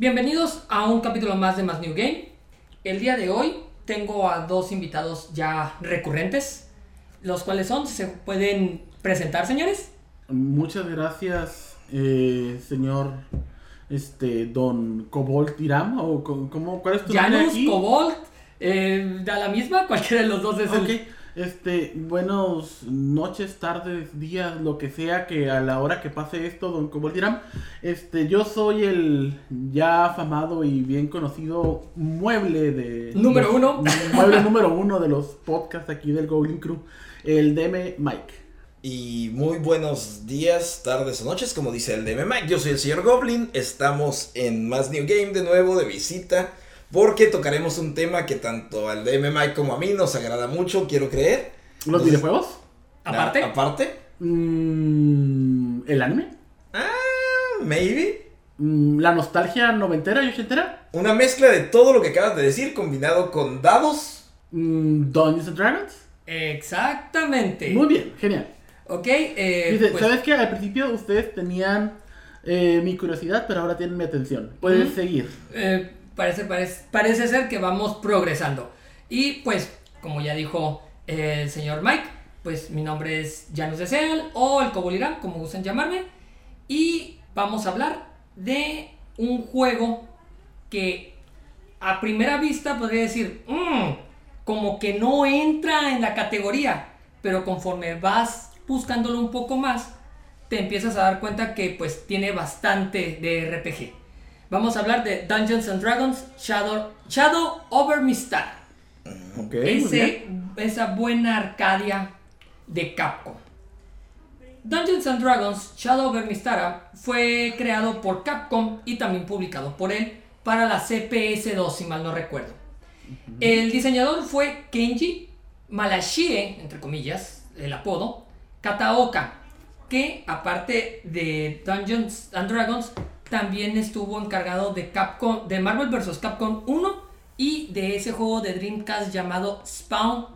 Bienvenidos a un capítulo más de Más New Game. El día de hoy tengo a dos invitados ya recurrentes, los cuales son, ¿se pueden presentar, señores? Muchas gracias, eh, señor este don Cobalt Iram o cómo cuál es tu nombre Janus, aquí? Cobalt, eh, da la misma, cualquiera de los dos es el... este, buenos noches, tardes, días, lo que sea que a la hora que pase esto, don Cobalt Iram, este, yo soy el ya afamado y bien conocido mueble de Número uno. mueble número uno de los podcasts aquí del Goblin Crew, el DM Mike. Y muy buenos días, tardes o noches, como dice el DM Mike. Yo soy el señor Goblin. Estamos en más New Game de nuevo, de visita. Porque tocaremos un tema que tanto al DM Mike como a mí nos agrada mucho, quiero creer. ¿Los Entonces, videojuegos? Aparte, aparte. Mm, ¿El anime? Ah, maybe. Mm, ¿La nostalgia noventera y ochentera? Una mezcla de todo lo que acabas de decir combinado con dados. Mm, ¿Dungeons and Dragons? exactamente. Muy bien, genial. Ok, eh, Dice, pues, ¿sabes qué? Al principio ustedes tenían eh, mi curiosidad, pero ahora tienen mi atención. Puedes Ujú. seguir. eh, parece, parece, parece ser que vamos progresando. Y pues, como ya dijo eh, el señor Mike, pues mi nombre es Janus de Seal o el Cobolirán, como gusten llamarme. Y vamos a hablar de un juego que a primera vista podría decir, "Mm, como que no entra en la categoría, pero conforme vas buscándolo un poco más, te empiezas a dar cuenta que pues tiene bastante de RPG. Vamos a hablar de Dungeons and Dragons Shadow, Shadow over Mistara. Ok, muy bien. Ese, esa buena Arcadia de Capcom. Dungeons and Dragons Shadow over Mistara fue creado por Capcom y también publicado por él para la CPS2, si mal no recuerdo. El diseñador fue Kenji Malashie, entre comillas, el apodo, Kataoka, que aparte de Dungeons and Dragons, también estuvo encargado de Capcom, de Marvel vs. Capcom 1 y de ese juego de Dreamcast llamado Spawn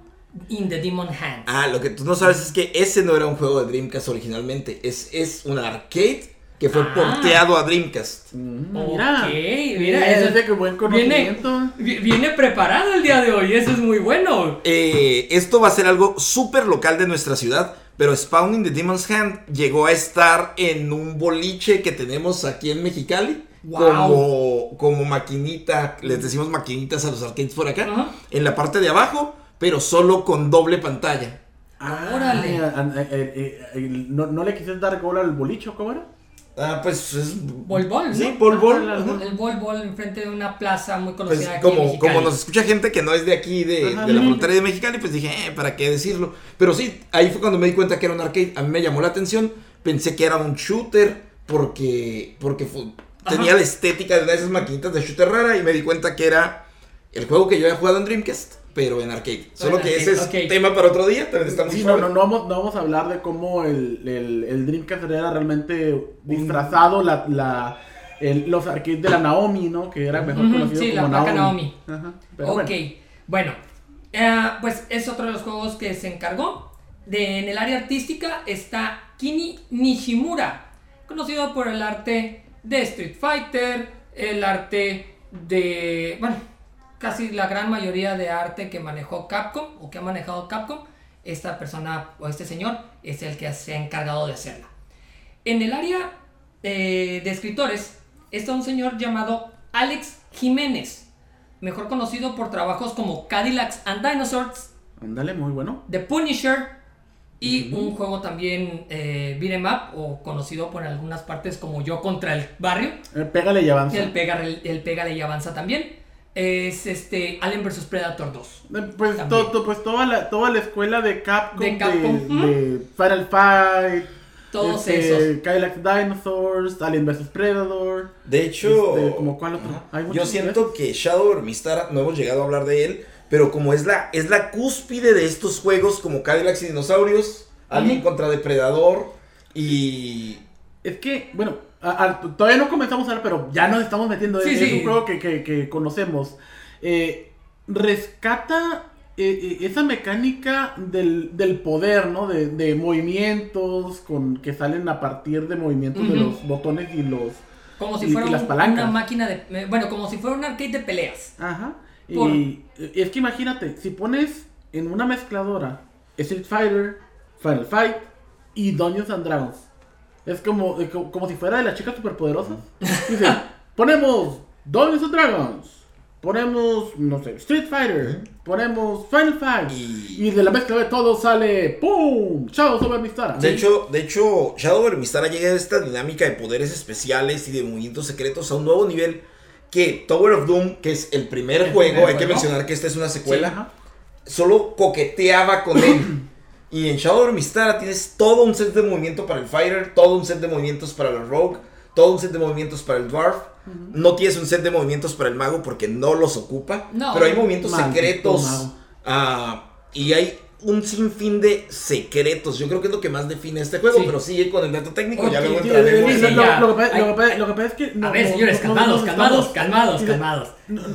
in the Demon Hands. Ah, lo que tú no sabes es que ese no era un juego de Dreamcast originalmente. Es, es un arcade que fue Ah. porteado a Dreamcast. Mm, mira. mira, Es eso- de que buen viene, conocimiento. vi- viene preparado el día de hoy, eso es muy bueno. Eh, esto va a ser algo súper local de nuestra ciudad, pero Spawn in the Demon's Hand llegó a estar en un boliche que tenemos aquí en Mexicali. Wow. Como, como maquinita, les decimos maquinitas a los arcades por acá, Ajá. en la parte de abajo, pero solo con doble pantalla. Órale. Ah, ah, eh, eh, eh, ¿no, ¿No le quisiste dar gol al bolicho, cómo era? Ah, pues es. Bol Bol, ¿no? Sí, Bol Bol. Ajá, ajá. El Bol Bol enfrente de una plaza muy Pues conocida aquí en como, como nos escucha gente que no es de aquí, de, Ajá. de la frontera de Mexicali, pues dije, eh, ¿para qué decirlo? Pero sí, ahí fue cuando me di cuenta que era un arcade. A mí me llamó la atención. Pensé que era un shooter porque, porque tenía la estética de una de esas maquinitas de shooter rara y me di cuenta que era el juego que yo había jugado en Dreamcast, pero en arcade. Solo que arcade, ese es tema para otro día, también está muy Sí, no, no, no, vamos, no vamos a hablar de cómo el, el, el Dreamcast era realmente disfrazado la, la, el- los arcades de la Naomi, ¿no? Que era mejor Ujú, conocido sí, como la Naomi. Ajá, pero ok, bueno. bueno, eh, pues es otro de los juegos que se encargó. De, en el área artística está Kini Nishimura, conocido por el arte de Street Fighter, el arte de, bueno, casi la gran mayoría de arte que manejó Capcom o que ha manejado Capcom. Esta persona o este señor es el que se ha encargado de hacerla. En el área eh, de escritores está un señor llamado Alex Jiménez, mejor conocido por trabajos como Cadillacs and Dinosaurs, Ándale, muy bueno. The Punisher y un juego también eh, beat'em up o conocido por algunas partes como Yo contra el barrio, Eh, pégale y avanza. el pega el pégale y avanza también. Es este Alien vs Predator 2. Eh, Pues, to- to- pues toda, la, toda la escuela de Capcom, De de, Capcom, de Final Fight, Todos este, esos. Cadillac Dinosaurs, Alien vs Predator. De hecho, Este, ¿como cuál otro? Yo siento que Shadow Mistara, no hemos llegado a hablar de él, pero como es la, es la cúspide de estos juegos como Cadillacs y Dinosaurios, Alien contra Depredador y... Es que, bueno, a- a- todavía no comenzamos a ver, pero ya nos estamos metiendo. Sí, es, sí. es un juego que, que- que conocemos. Eh, rescata eh, eh, esa mecánica del, del poder, ¿no? De, de movimientos con, que salen a partir de movimientos de los botones y los, Como si y- y fuera las palancas. una máquina de. Bueno, como si fuera un arcade de peleas. Ajá. Por- Y es que imagínate, si pones en una mezcladora Street Fighter, Final Fight y Dungeons and Dragons, es como, co- como si fuera de las chicas superpoderosas. Dice, ponemos Dungeons and Dragons, ponemos, no sé, Street Fighter, ponemos Final Fight. Y- Y, de la mezcla de todo sale ¡Pum! ¡Chao, sobre mi Stara! De hecho, de hecho, Shadow Vermistara llega a esta dinámica de poderes especiales y de movimientos secretos a un nuevo nivel que Tower of Doom, que es el primer El juego, primer hay que mencionar que esta es una secuela, Ajá. solo coqueteaba con él. Y en Shadow Vermistara tienes todo un set de movimiento para el Fighter, todo un set de movimientos para el Rogue, todo un set de movimientos para el Dwarf. No tienes un set de movimientos para el Mago porque no los ocupa. No. pero hay movimientos secretos. ah, y hay un sinfín de secretos. Yo creo que es lo que más define este juego. Sí. Pero sigue con el dato técnico. ya Ok, luego Sí, entraremos sí, lo- lo- ya. lo que pasa- Hay- lo que pasa- lo que pasa es que. A no- ver, no- señores, no- calmados, no calmados, calmados, calmados.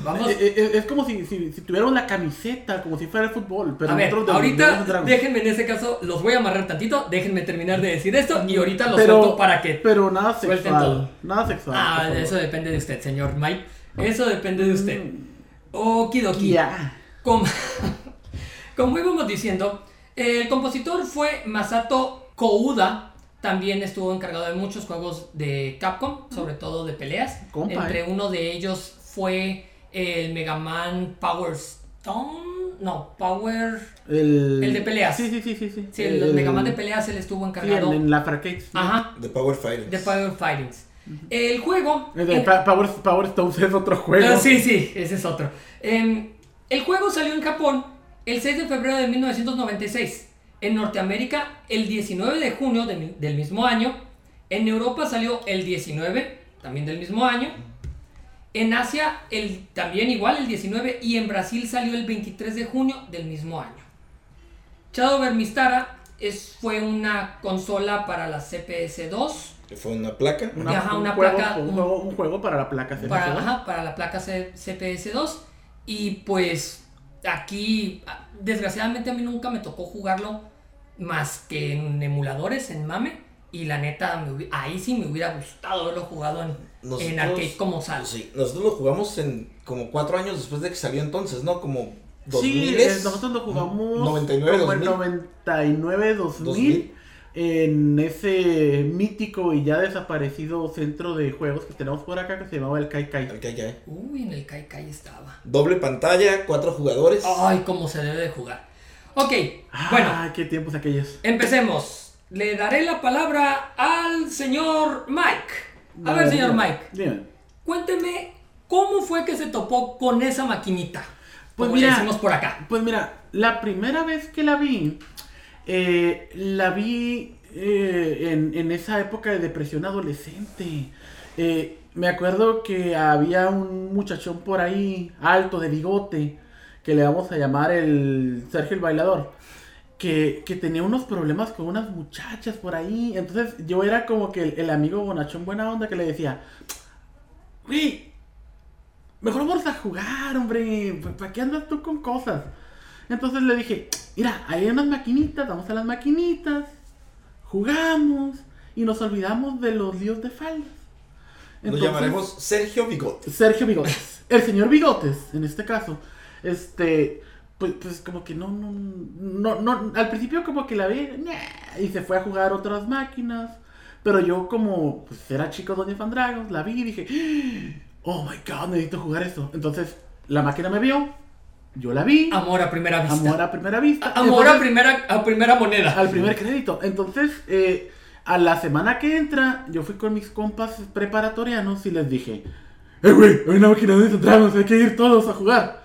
Vamos. Es, como si, si, si tuviéramos la camiseta, como si fuera el fútbol. Pero A ver, ahorita déjenme en ese caso, los voy a amarrar tantito, déjenme terminar de decir esto y ahorita los pero, suelto para que... Pero nada sexual. todo. Nada sexual. Ah, eso depende de usted, señor Mike. Eso depende de usted. Okidoki. Ya. Como, como íbamos diciendo, el compositor fue Masato Kouda. También estuvo encargado de muchos juegos de Capcom, sobre todo de peleas. Compa, Entre eh. uno de ellos fue el Mega Man Power Stone. No, Power. El, El de peleas. Sí, sí, sí, sí. Sí, Sí, el, El- Mega Man de peleas él estuvo Sí, encargado. en, en la arcade. Ajá, The Power Fighters. de Power Fightings. El juego. El de Power, Power Stones es otro juego. Ah, sí, sí, ese es otro. Em, el juego salió en Japón el 6 de febrero de 1996. En Norteamérica el 19 de junio de del mismo año. En Europa salió el 19, también del mismo año. En Asia el, también igual el 19 y en Brasil salió el 23 de junio del mismo año. Shadow Vermistara es, fue una consola para la CPS2 Que fue una placa. Ajá, un una juego, placa, Un, un- juego, un juego para la placa. ¿sí? para, ¿sí? ajá, para la placa C- CPS2. Y pues aquí, ah, desgraciadamente a mí nunca me tocó jugarlo más que en emuladores, en MAME. Y la neta, me hubi- ahí sí me hubiera gustado haberlo jugado en, Nosotros- en arcade como sal. Sí, nosotros lo jugamos en como cuatro años después de que salió entonces, ¿no? Como 2000 Sí, eh, nosotros lo jugamos 99, como en 2000. 99, 2000, 2000. En ese mítico y ya desaparecido centro de juegos que tenemos por acá que se llamaba el Kai Kai. Ok, ok. Uy, en el Kai Kai estaba. Doble pantalla, cuatro jugadores. Ay, cómo se debe de jugar. Ok, Ah, bueno, qué tiempos aquellos. empecemos. Le daré la palabra al señor Mike. A ver, No, señor Mike. dime. Cuénteme, ¿cómo fue que se topó con esa maquinita? Pues Como mira, le decimos por acá. Pues mira, la primera vez que la vi, eh, la vi eh, en, en esa época de depresión adolescente. Eh, me acuerdo que había un muchachón por ahí, alto, de bigote, que le vamos a llamar el Sergio el Bailador, que, que tenía unos problemas con unas muchachas por ahí. Entonces yo era como que el, amigo bonachón buena onda que le decía, güey, Mejor vamos a jugar, hombre. ¿Para qué andas tú con cosas? Entonces le dije, mira, hay unas maquinitas, vamos a las maquinitas, jugamos y nos olvidamos de los líos de faldas. Lo Entonces, llamaremos Sergio Bigote. Sergio Bigotes. El señor Bigotes, en este caso. Este, pues, pues como que no, no, no, no, al principio como que la vi y se fue a jugar otras máquinas. Pero yo como, pues era chico Doña Fandragos, la vi y dije, oh my god, necesito jugar esto. Entonces, la máquina me vio, yo la vi, Amor a primera vista. amor a primera vista. Amor a primera, a primera moneda. al primer crédito. Entonces, eh, a la semana que entra, yo fui con mis compas preparatorianos y les dije, eh, güey, hay una máquina de Dragons, hay que ir todos a jugar.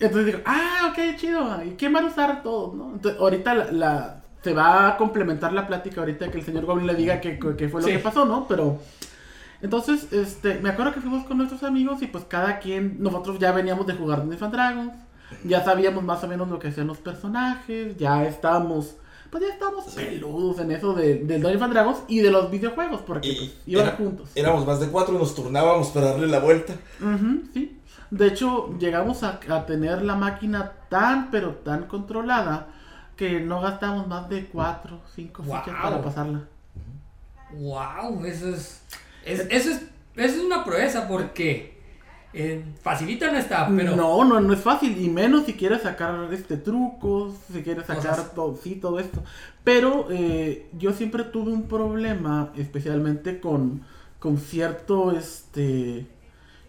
Entonces digo, ah, ok, chido, ¿y quién van a usar todos, no? Entonces, ahorita la, la- se va a complementar la plática ahorita que el señor Goblin le diga que, que fue lo Sí. que pasó, ¿no? Pero... Entonces, este, me acuerdo que fuimos con nuestros amigos y pues cada quien, nosotros ya veníamos de jugar Dungeons and Dragons, ya sabíamos más o menos lo que hacían los personajes, ya estábamos, pues ya estábamos peludos en eso de, del Dungeons and Dragons y de los videojuegos, porque pues, iban era- juntos. Éramos más de cuatro y nos turnábamos para darle la vuelta. Sí. De hecho, llegamos a, a tener la máquina tan, pero tan controlada que no gastamos más de cuatro cinco Guau. fichas para pasarla. Wow, eso es, es- Eso es Eso es una proeza porque eh, facilita no está, pero... No, no, no es fácil. Y menos si quieres sacar este trucos, si quieres sacar Cosas. todo, sí, todo esto. Pero eh, yo siempre tuve un problema, especialmente con, con cierto este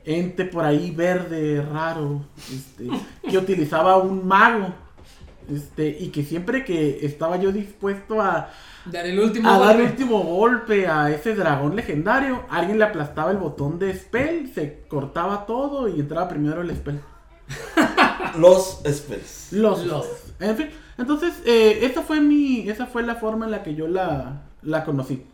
ente por ahí verde, raro, este, que utilizaba un mago. Este, y que siempre que estaba yo dispuesto a, Dar el último a dar el golpe. último golpe a ese dragón legendario, alguien le aplastaba el botón de spell, se cortaba todo y entraba primero el spell. Los spells. Los. Los. En fin, entonces, eh, esa fue mi, esa fue la forma en la que yo la, la conocí.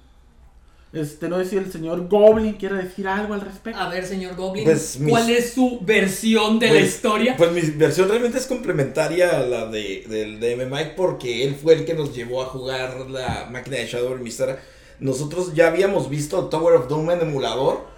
Este, no sé si el señor Goblin quiere decir algo al respecto. A ver, señor Goblin, Pues, mis- ¿cuál es su versión de la Pues- historia? Pues mi versión realmente es complementaria a la de, del DM Mike porque él fue el que nos llevó a jugar la máquina de Shadow Mistara. Nosotros ya habíamos visto Tower of Doom en emulador.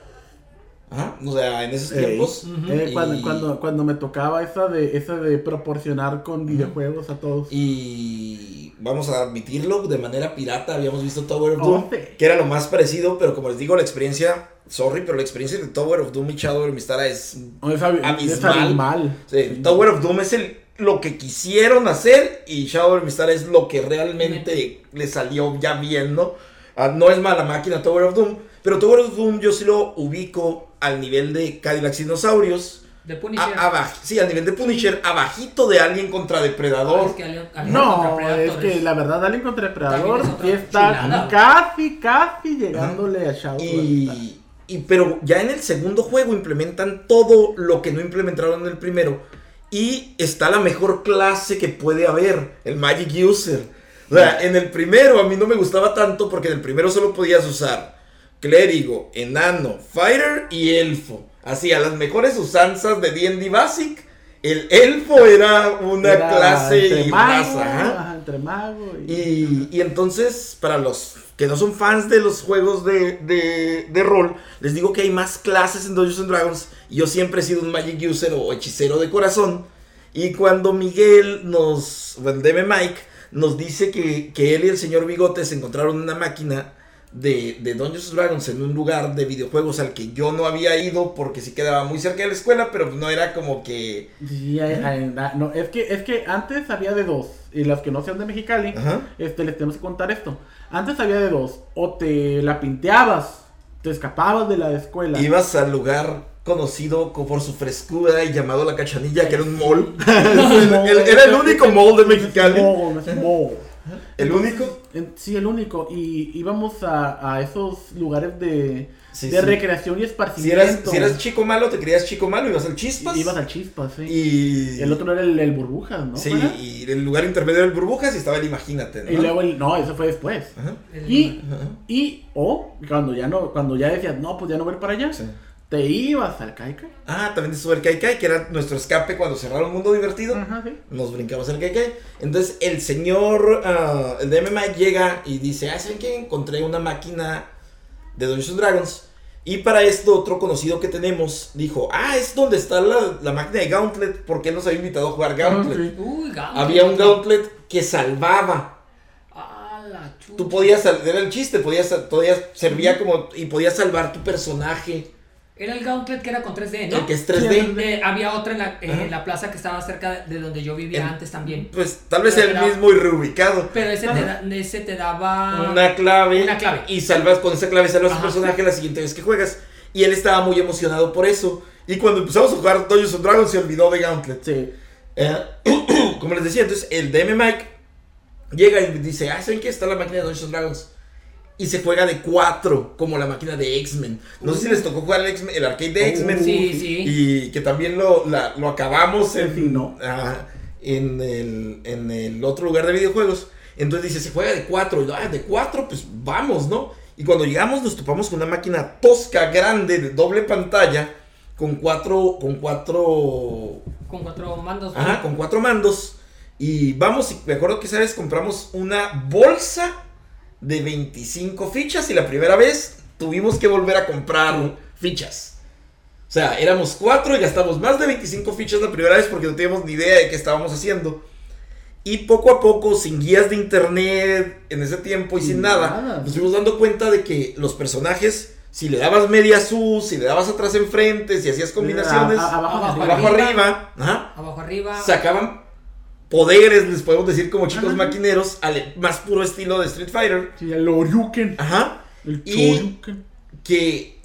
Ajá, o sea, en esos tiempos. Ujú. Eh, cuando, Y- cuando, cuando me tocaba esa de, esa de proporcionar con videojuegos a todos. Y vamos a admitirlo, de manera pirata habíamos visto Tower of Oh, Doom, sí. que era lo más parecido, pero como les digo, la experiencia, sorry, pero la experiencia de Tower of Doom y Shadow Mistara es Oh, es, ab- es abismal. abismal. Sí, Tower of Doom es el, lo que quisieron hacer y Shadow of Mistara es lo que realmente le salió ya bien, ¿no? Ah, no es mala máquina Tower of Doom, pero Tower of Doom yo sí lo ubico al nivel de Cadillacs Dinosaurios. De Punisher. A, sí, al nivel de Punisher, abajito de Alien contra Depredador. Ah, es que Alien- Alien No, contra es que la verdad Alien contra Depredador es sí está chulada. casi, casi llegándole a Shadow y- pero ya en el segundo juego implementan todo lo que no implementaron en el primero. Y está la mejor clase que puede haber, el Magic User. O sea, en el primero a mí no me gustaba tanto porque en el primero solo podías usar clérigo, enano, fighter y elfo. Así, a las mejores usanzas de D&D Basic, el elfo era una Era clase entre y mago, raza. ajá, entre mago y... Y, y entonces, para los que no son fans de los juegos de, de, de rol, les digo que hay más clases en Dungeons and Dragons. Yo siempre he sido un Magic User o hechicero de corazón. Y cuando Miguel nos, bueno, DM Mike, nos dice que, que él y el señor Bigotes encontraron una máquina de, de Dungeons Dragons en un lugar de videojuegos al que yo no había ido porque sí quedaba muy cerca de la escuela, pero no era como que... Sí, ah, no, es que, es que antes había de dos. Y las que no sean de Mexicali, Ajá. este, les tenemos que contar esto. Antes había de dos. O te la pinteabas, te escapabas de la escuela. Ibas al lugar conocido co- por su frescura y llamado La Cachanilla, que era un mall. No, era el único mall de Mexicali. No, no es mall. ¿El único? En- Sí, el único. Y íbamos a, a esos lugares de, Sí, de sí. recreación y Si esparcimiento. eras, si eras chico malo, te creías chico malo, ibas al chispas. Ibas al chispas, sí. Y. El otro era el, el burbujas, ¿no? Sí, y el lugar intermedio del burbujas y estaba el Imagínate, ¿no? Y luego el. No, eso fue después. Ajá, El- Y, ajá. y, o, cuando ya no, cuando ya decías, no, pues ya no voy para allá, Sí. Te ibas al Kaikai. Ah, también estuvo el Kai Kai, que era nuestro escape cuando cerraron Mundo Divertido. Ajá, sí. Nos brincamos en el Kai Kai. Entonces el señor, el DM Mike llega y dice, ah, ¿saben qué? Encontré una máquina de Dungeons and Dragons. Y para esto otro conocido que tenemos dijo, ah, es donde está la, la máquina de Gauntlet, porque él nos había invitado a jugar Gauntlet. Ah. Uy, Gauntlet. Había un Gauntlet que salvaba. Ah, la chucha. Tú podías, era el chiste, podías, podías servía como, y podías salvar tu personaje, Era el Gauntlet que era con 3D, ¿no? el que es 3D. Eh, había otra en la, eh, en la plaza que estaba cerca de donde yo vivía En- antes también. Pues tal vez el Era- mismo y reubicado. Pero ese te, da- ese te daba. una clave, Una clave. y salvas con esa clave salvas tu Ajá. personaje la siguiente vez que juegas y él estaba muy emocionado por eso y cuando empezamos a jugar Dungeons and Dragons se olvidó de Gauntlet Sí. Eh, como les decía entonces el DM Mike llega y dice ah saben que está la máquina de Dungeons and Dragons y se juega de 4 como la máquina de X-Men no sé si les tocó jugar el, X-Men- el arcade de Uh, X-Men Sí, sí. y que también lo, la- lo acabamos en, Sí, no. ajá, en, el, en el otro lugar de videojuegos. Entonces dice, se juega de 4. Y yo, ah, de 4, pues vamos, ¿no? Y cuando llegamos nos topamos con una máquina tosca, grande, de doble pantalla, con cuatro, con cuatro, Con cuatro mandos. ¿no? ajá, con cuatro mandos. Y vamos, y me acuerdo que esa vez compramos una bolsa de 25 fichas y la primera vez tuvimos que volver a comprar fichas. O sea, éramos cuatro y gastamos más de 25 fichas la primera vez porque no teníamos ni idea de qué estábamos haciendo. Y poco a poco, sin guías de internet en ese tiempo y sin nada, nada. nos fuimos dando cuenta de que los personajes si le dabas media sus, si le dabas atrás enfrente, si hacías combinaciones, A- a- abajo, Abajo, abajo arriba. arriba, ajá, Abajo arriba. sacaban poderes, les podemos decir como chicos Ajá. maquineros, al más puro estilo de Street Fighter. Sí, el Oryuken. Ajá. El Y- que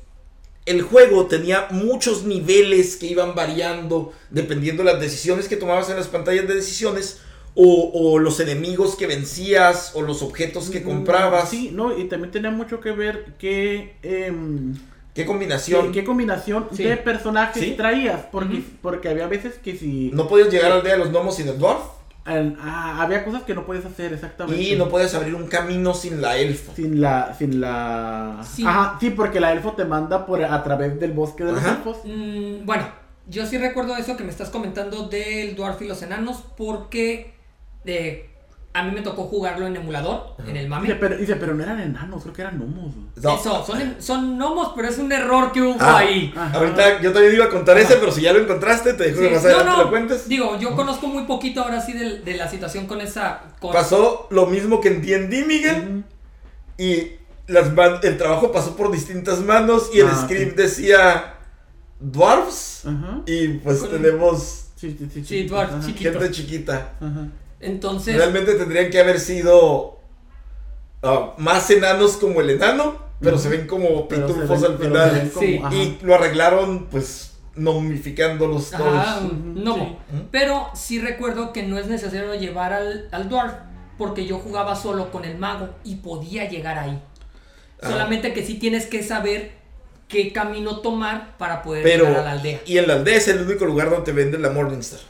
el juego tenía muchos niveles que iban variando dependiendo de las decisiones que tomabas en las pantallas de decisiones o, o los enemigos que vencías o los objetos que comprabas. Sí, no, y también tenía mucho que ver qué, em, ¿Qué combinación? qué combinación Sí. de personajes Sí. traías. Porque, porque había veces que si. No podías llegar al día de los gnomos sin el dwarf al- ah, había cosas que no podías hacer exactamente. y no podías abrir un camino sin la elfa. Sin la. Sin la. Sí. Ajá, sí, porque la elfo te manda por a través del bosque de los elfos. Mm, bueno, yo sí recuerdo eso que me estás comentando del Dwarf y los enanos porque eh, a mí me tocó jugarlo en emulador, en el Dice, mame. pero, dice, pero no eran enanos, creo que eran gnomos. No. Eso, son, son gnomos, pero es un error que hubo Ah. ahí. Ajá. Ahorita yo también iba a contar ese, pero si ya lo encontraste, te dejo Sí, que más no, adelante no, lo cuentes. Digo, yo conozco muy poquito ahora sí de, de la situación con esa. Con, Pasó lo mismo que en D&D, Miguel. Y las man- el trabajo pasó por distintas manos y el Ah, script decía dwarfs Ajá. y pues Con- tenemos Sí, sí, sí. Sí, gente chiquita. Ajá. Entonces, Realmente tendrían que haber sido ah, más enanos como el enano, pero se ven como pitufos ven- al final. como- Sí. Y lo arreglaron pues nomificándolos todos. ajá, sí. Ujú. Pero sí recuerdo que no es necesario llevar al, al Dwarf porque yo jugaba solo con el mago y podía llegar ahí. Ah. Solamente que sí tienes que saber qué camino tomar para poder Pero, llegar a la aldea. y en la aldea es el único lugar donde te venden la Morningstar.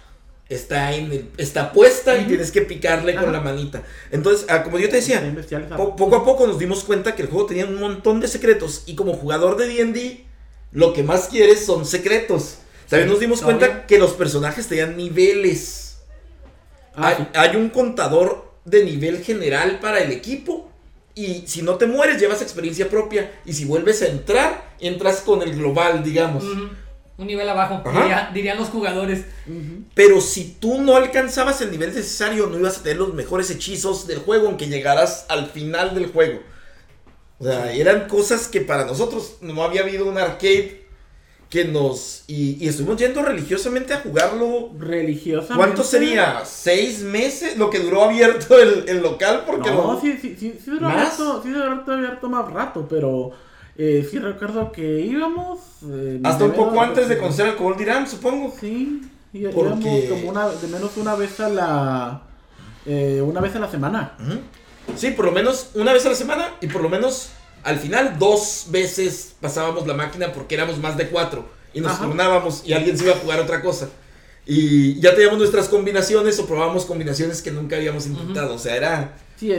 Está, en el- está puesta y tienes que picarle con la manita. Entonces, ah, como yo te decía. Po- poco a poco nos dimos cuenta que el juego tenía un montón de secretos y como jugador de D&D lo que más quieres son secretos. También Sí, nos dimos cuenta que los personajes tenían niveles. Ah, hay, sí. hay un contador de nivel general para el equipo y si no te mueres llevas experiencia propia y si vuelves a entrar entras con el global, digamos. Un nivel abajo, diría- dirían los jugadores. Pero si tú no alcanzabas el nivel necesario, no ibas a tener los mejores hechizos del juego, aunque llegaras al final del juego. O sea, eran cosas que para nosotros no había habido un arcade que nos... Y, y estuvimos yendo religiosamente a jugarlo. Religiosamente. ¿Cuánto sería? ¿Seis meses? Lo que duró abierto el, el local, porque No, lo- sí, sí, sí, sí duró ¿Más? abierto, sí duró abierto más rato, pero eh, sí recuerdo que íbamos... eh, Hasta un poco antes de conocer al Cobol Dirán, supongo. Sí, y- Porque- íbamos como una, de menos una vez a la... eh, una vez a la semana. Sí, por lo menos una vez a la semana y por lo menos al final dos veces pasábamos la máquina porque éramos más de cuatro y nos Ajá. turnábamos y alguien se iba a jugar otra cosa. Y ya teníamos nuestras combinaciones o probábamos combinaciones que nunca habíamos intentado. O sea, era... Sí, eh,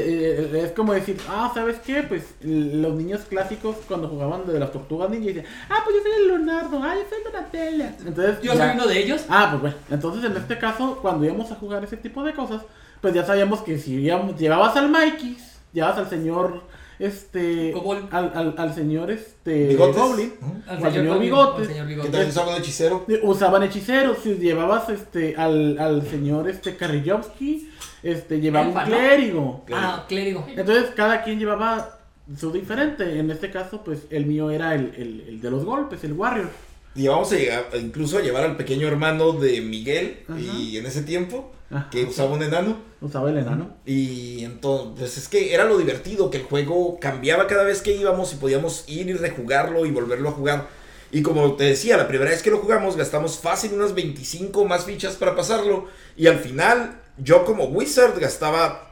eh, es como decir, ah, ¿sabes qué? Pues los niños clásicos cuando jugaban de las tortugas ninja decían, ah, pues yo soy el Leonardo, ah, yo soy Donatella. Entonces, Yo ya- soy uno de ellos. Ah, pues bueno, entonces en este caso, cuando íbamos a jugar ese tipo de cosas, pues ya sabíamos que si íbamos- llevabas al Mikey, llevabas al señor, este, al, al, al señor, este, Bigotes. Goblin. Al señor Bigotes. señor Que Bigotes. también usaba un hechicero. usaban hechiceros, si llevabas, este, al, al señor, este, Karayovsky, este, llevaba un Elfa, ¿no? clérigo. Ah, clérigo. Entonces cada quien llevaba su diferente, en este caso, pues el mío era el, el, el de los golpes, el warrior. Y vamos a llegar, incluso a llevar al pequeño hermano de Miguel Ajá. y en ese tiempo Ajá. que usaba un enano. Usaba el enano. Y entonces, pues es que era lo divertido, que el juego cambiaba cada vez que íbamos y podíamos ir y rejugarlo y volverlo a jugar. Y como te decía, la primera vez que lo jugamos gastamos fácil unas 25 más fichas para pasarlo. Y al final, yo como Wizard gastaba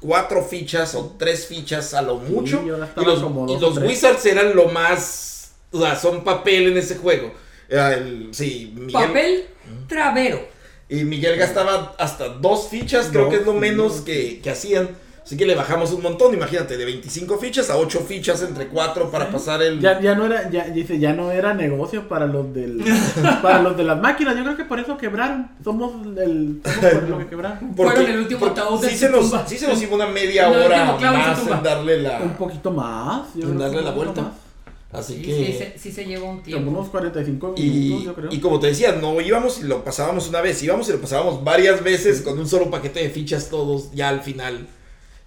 cuatro fichas o tres fichas a lo mucho. yo y los, como y los. Wizards eran lo más... O sea, son papel en ese juego. El- sí, Miguel, Papel travero. y Miguel gastaba hasta dos fichas, creo Dos, que es lo menos que, que hacían. Así que le bajamos un montón, imagínate, de 25 fichas a 8 fichas entre 4 para pasar el... Ya, ya no era, ya, dice, ya no era negocio para los del, para los de las máquinas. Yo creo que por eso quebraron. Somos el, somos por lo que quebraron. Fueron el último ataúd de sí se, nos, sí se nos iba una media El hora más en darle la... Un poquito más. yo en creo que darle la vuelta. más. Así Sí, que... sí, se- sí se lleva un Como tiempo. unos 45 minutos, Y, yo creo. y como te decía, no íbamos y lo pasábamos una vez, íbamos y lo pasábamos varias veces con un solo paquete de fichas todos ya al final.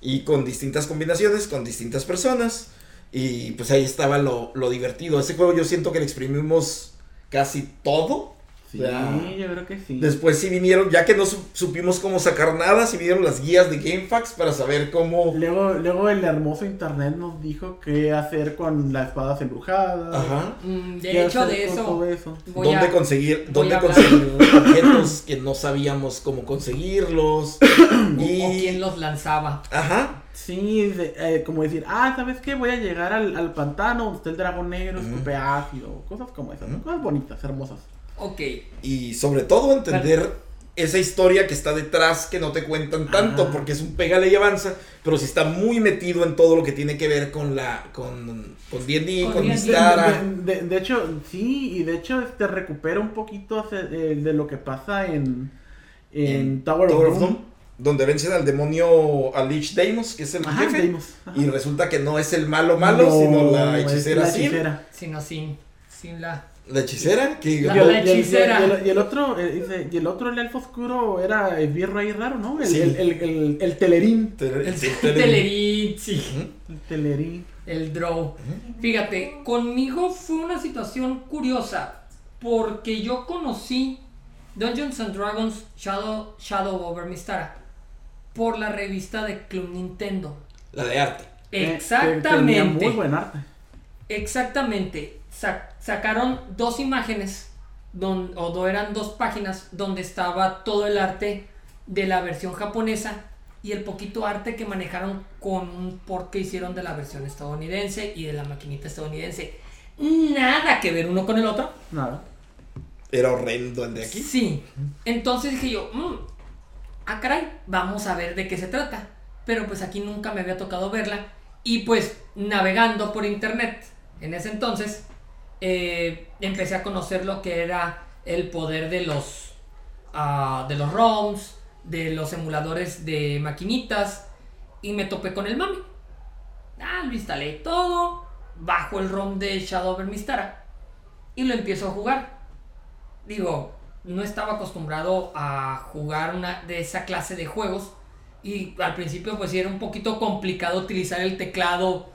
Y con distintas combinaciones, con distintas personas. Y pues ahí estaba lo, lo divertido. Ese juego yo siento que le exprimimos casi todo. Sí, O sea, yo creo que sí. Después sí vinieron, ya que no su- supimos cómo sacar nada, sí vinieron las guías de GameFAQs para saber cómo... Luego, luego el hermoso internet nos dijo qué hacer con las espadas embrujadas. Ajá. Mm, De hecho, de eso. todo eso. dónde a- conseguir, dónde conseguir objetos que no sabíamos cómo conseguirlos. y... O quién los lanzaba. Ajá. Sí, de- eh, como decir, ah, ¿sabes qué? Voy a llegar al, al pantano donde está el dragón negro, escupe ácido, cosas como esas, ¿no? Cosas bonitas, hermosas. Ok. Y sobre todo entender esa historia que está detrás que no te cuentan tanto, Ah. porque es un pégale y avanza, pero sí está muy metido en todo lo que tiene que ver con la con con D&D, Con con. Mistara. De, de- de hecho, sí, y de hecho este recupera un poquito hace- eh, de lo que pasa en, en, En Tower, Tower of Doom. Doom, donde vencen al demonio a Lich Deimos, que es el Ajá, jefe, Deimos. Y resulta que no es el malo malo, No, sino la hechicera la Sin. hechicera. Sino sin, sin la. La hechicera que La- y el- hechicera. Y el, y el otro, eh, dice, y el otro, el elfo oscuro, era el virrey raro, ¿no? El, Sí. el, el, el, el telerín. Te- El Telerín, sí. El telerín. El draw. Fíjate, conmigo fue una situación curiosa. Porque yo conocí Dungeons and Dragons Shadow, Shadow over Mistara por la revista de Club Nintendo. La de arte. Eh, Exactamente. Tenía muy buen arte. Exactamente. Sa- sacaron dos imágenes, don- o do- eran dos páginas, donde estaba todo el arte de la versión japonesa y el poquito arte que manejaron con un port que hicieron de la versión estadounidense y de la maquinita estadounidense. Nada que ver uno con el otro. Nada. Era horrendo el de aquí. Sí. Entonces dije yo, "Mm, ah, caray, vamos a ver de qué se trata. Pero pues aquí nunca me había tocado verla. Y pues navegando por internet en ese entonces, eh, empecé a conocer lo que era el poder de los, ah, de los ROMs, de los emuladores de maquinitas. Y me topé con el mami. Ah, lo instalé todo. Bajo el ROM de Shadow Mistara. Y lo empiezo a jugar digo, no estaba acostumbrado a jugar una de esa clase de juegos y al principio pues era un poquito complicado utilizar el teclado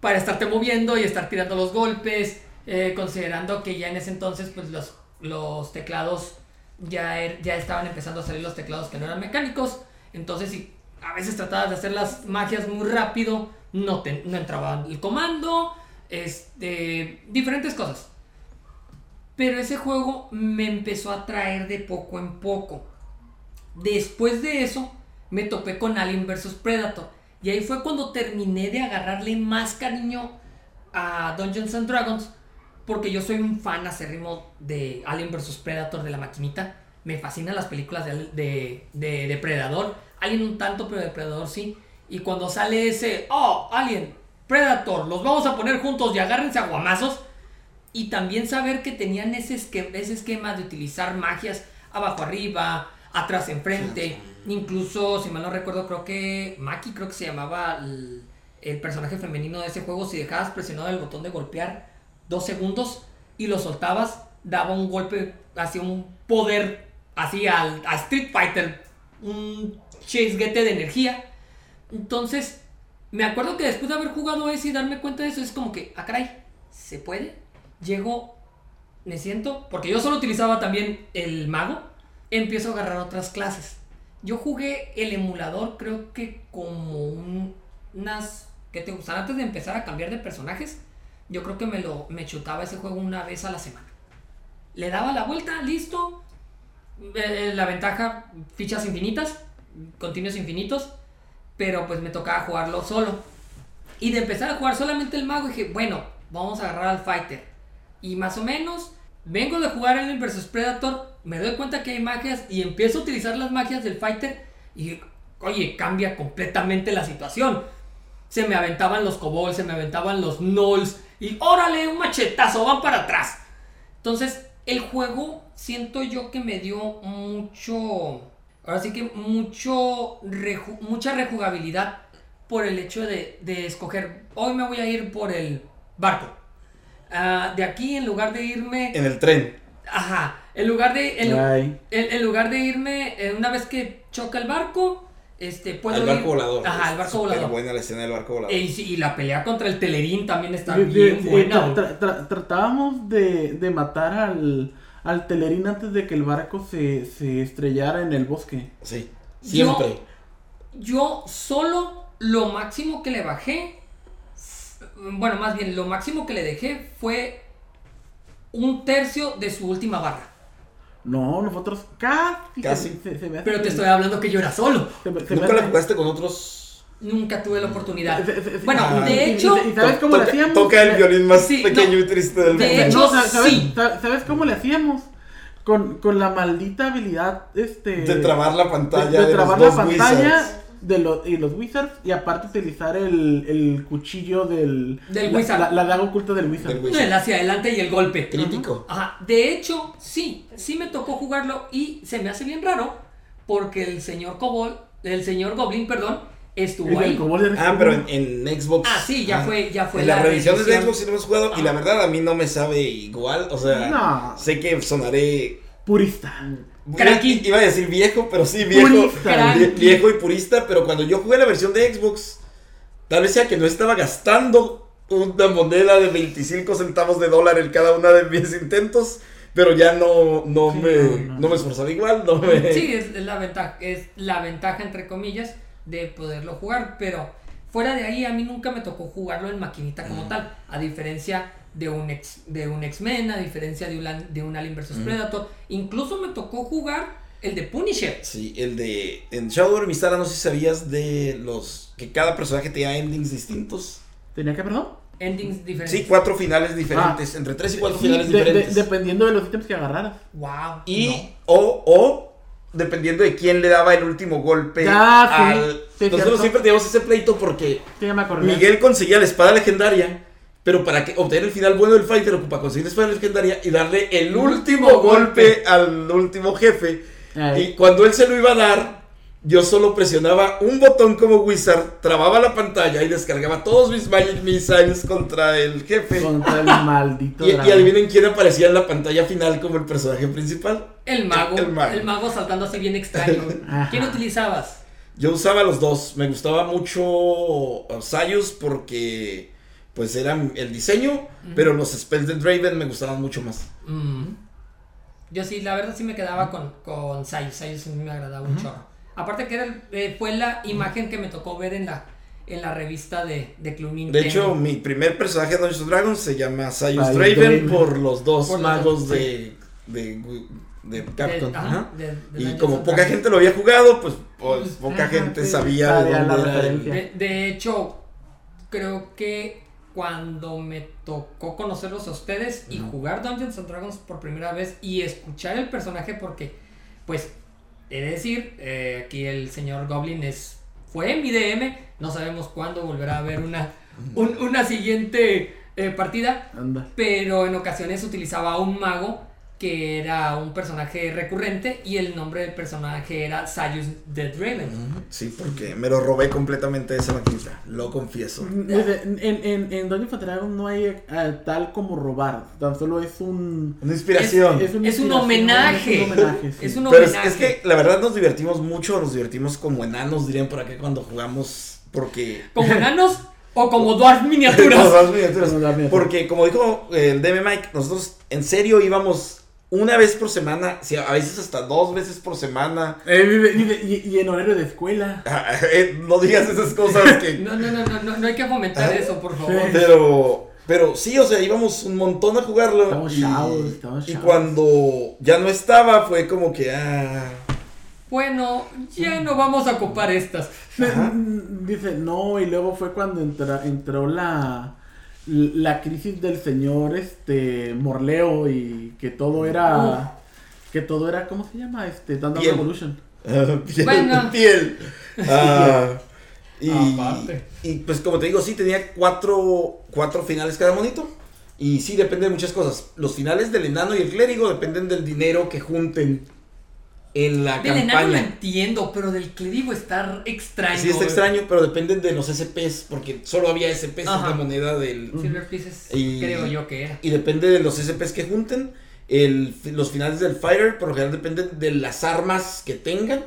para estarte moviendo y estar tirando los golpes, eh, considerando que ya en ese entonces pues los, los teclados ya, er- ya estaban empezando a salir los teclados que no eran mecánicos, entonces si a veces tratabas de hacer las magias muy rápido, no, te, no entraba el comando, este, diferentes cosas. Pero ese juego me empezó a traer de poco en poco. Después de eso, me topé con Alien vs Predator. Y ahí fue cuando terminé de agarrarle más cariño a Dungeons and Dragons. Porque yo soy un fan acérrimo de Alien vs Predator de la maquinita. Me fascinan las películas de, de, de Depredador. Alien un tanto, pero Depredador sí. Y cuando sale ese, oh, Alien, Predator, los vamos a poner juntos y agárrense a guamazos. Y también saber que tenían ese, esque- ese esquema de utilizar magias abajo arriba, atrás enfrente. Incluso, si mal no recuerdo, creo que Maki, creo que se llamaba el, el personaje femenino de ese juego. Si dejabas presionado el botón de golpear dos segundos y lo soltabas, daba un golpe, hacia un poder, al, a Street Fighter, un chisguete de energía. Entonces, me acuerdo que después de haber jugado ese y darme cuenta de eso, es como que, ah, caray, ¿se puede? Llego, me siento, porque yo solo utilizaba también el mago, empiezo a agarrar otras clases. Yo jugué el emulador, creo que como un- unas, ¿qué te gustan? Antes de empezar a cambiar de personajes, yo creo que me lo me chutaba ese juego una vez a la semana. Le daba la vuelta, listo. Eh, la ventaja, fichas infinitas, continuos infinitos, pero pues me tocaba jugarlo solo. Y de empezar a jugar solamente el mago, dije, bueno, vamos a agarrar al fighter. Y más o menos, vengo de jugar Alien vs Predator, me doy cuenta que hay magias y empiezo a utilizar las magias del fighter y, oye, cambia completamente la situación. Se me aventaban los kobolds, se me aventaban los gnolls y órale, un machetazo, van para atrás. Entonces, el juego siento yo que me dio mucho, ahora sí que mucho, reju- mucha rejugabilidad por el hecho de, de escoger, hoy me voy a ir por el barco. Ah, de aquí, en lugar de irme... En el tren. Ajá, en lugar de... en lugar de irme, eh, una vez que choca el barco, este, puedo Al ir- barco volador. Ajá, el barco volador. buena la escena del barco volador. Y, sí, y la pelea contra el telerín también está De- bien de- buena. tra- tra- tra- tratábamos de, de matar al, al telerín antes de que el barco se, se estrellara en el bosque. Sí, siempre. Yo solo lo máximo que le bajé, bueno, más bien lo máximo que le dejé fue un tercio de su última barra. No, nosotros casi. Casi. Se, se me hace Pero te estoy hablando que yo era solo. se me- se me ¿Nunca la jugaste con otros? Nunca tuve la oportunidad. se- se- se- Bueno, Ah. de y- y- hecho, y ¿sabes cómo le toca, hacíamos? toca el violín más Sí, pequeño no. y triste del De mundo. hecho, No, sa- ¿sabes, sí. sa- ¿sabes cómo le hacíamos? Con, con la maldita habilidad este, de trabar la pantalla. de, De, de trabar los la dos pantalla wizards. De los, y los wizards y aparte utilizar el, el cuchillo del, Del la, wizard. La, la daga oculta del wizard. Del wizard. el hacia adelante y el golpe. Crítico. Ajá, de hecho, sí, sí me tocó jugarlo y se me hace bien raro porque el señor Cobol, el señor Goblin, perdón, estuvo ahí. Ah, pero en, en Xbox. Ah, sí, ya fue- ya fue En la las revisiones de revisión. Xbox sí lo hemos jugado. Y la verdad a mí no me sabe igual. O sea, No. sé que sonaré. Purista. Cranky. Iba a decir viejo, pero sí, viejo. Viejo y purista. Pero cuando yo jugué la versión de Xbox, tal vez sea que no estaba gastando una moneda de 25 centavos de dólar en cada una de mis intentos. Pero ya no, no, Sí, me, no, no, no. me esforzaba igual. No me... Sí, es, es la ventaja, es la ventaja entre comillas de poderlo jugar, pero fuera de ahí a mí nunca me tocó jugarlo en maquinita como Mm. tal, a diferencia de un ex, de un X-Men, a diferencia de un, de un Alien vs Mm. Predator, incluso me tocó jugar el de Punisher. Sí, el de. En Shadow of Mistara, no sé si sabías de los. que cada personaje tenía endings distintos. ¿Tenía que, perdón? Endings diferentes. Sí, cuatro finales diferentes. entre tres y cuatro Sí, finales de- de- diferentes. dependiendo de los ítems que agarraras. Wow. y. no. O, o. Dependiendo de quién le daba el último golpe Ya, sí, al. sí, Nosotros cierto. siempre teníamos ese pleito porque Sí, ya me acordé. Miguel conseguía la espada legendaria. Pero para que obtener el final bueno del fighter ocupa conseguir la espada legendaria y darle el El último último golpe al último jefe. Ay. Y cuando él se lo iba a dar, yo solo presionaba un botón como Wizard, trababa la pantalla y descargaba todos mis Magic Missiles contra el jefe. Contra el maldito Y, y adivinen quién aparecía en la pantalla final como el personaje principal. El mago, El el mago. mago. saltando así bien extraño. ¿Quién utilizabas? Yo usaba los dos. Me gustaba mucho Sayus porque pues era el diseño, pero los spells de Draven me gustaban mucho más. Mm. Yo sí, la verdad sí me quedaba con, con Sayus. Sayus sí me agradaba un chorro. Aparte que era el- eh, fue la imagen que me tocó ver en la, en la revista de, de Club Nintendo. De hecho, mi primer personaje de Dungeons Dragons se llama Sayus Draven, por los dos Por los magos de, de, de Capcom. De- ajá, ajá. de- de y como poca gente lo había jugado, pues, pues, Pues, poca ajá, gente sí, sabía de dónde era el- de hecho, creo que cuando me tocó conocerlos a ustedes y jugar Dungeons and Dragons por primera vez y escuchar el personaje porque, pues, he de decir, eh, aquí el señor Goblin es fue mi DM, no sabemos cuándo volverá a haber una, un- una siguiente eh, partida, Anda. pero en ocasiones utilizaba a un mago que era un personaje recurrente y el nombre del personaje era Sayus the Draven. Sí, porque me lo robé completamente de esa maquinita, lo confieso. En, en, en Dungeons and Dragons no hay eh, tal como robar, tan solo es un... Una inspiración. una Es un inspiración, homenaje. Es un homenaje, sí. Es un Pero es, homenaje. es que la verdad nos divertimos mucho, nos divertimos como enanos, dirían por acá cuando jugamos, porque... ¿Como enanos o como dwarf Como miniaturas? miniaturas. Porque como dijo eh, el DM Mike, nosotros en serio íbamos una vez por semana, sí, a veces hasta dos veces por semana. Eh, vive- vive- y, y en horario de escuela. Eh, no digas esas cosas que... No, no, no, no, no, no hay que fomentar Ah, eso, por favor. Pero, pero sí, o sea, íbamos un montón a jugarlo. Estamos y, chavos, estamos y chavos. cuando ya no estaba, fue como que, ah, Bueno, ya no vamos a ocupar estas. Ajá. Dice, no, y luego fue cuando entra- entró la, la crisis del señor este Morleo y que todo era... Que todo era, ¿cómo se llama? Este, Thunder. Revolution. ah, piel, Bueno. piel. Ah, y, Aparte. y pues como te digo, sí, tenía cuatro, cuatro finales cada monito. Y sí, depende de muchas cosas. Los finales del enano y el clérigo dependen del dinero que junten en la Del enano lo campaña. entiendo, pero del clérigo está extraño. Sí, está extraño, pero dependen de los SPs, porque solo había SPs en Ajá. la moneda del... Silver Pieces, Y- creo yo que era. Y depende de los SPs que junten. El, los finales del Fighter, por lo general, dependen de las armas que tengan.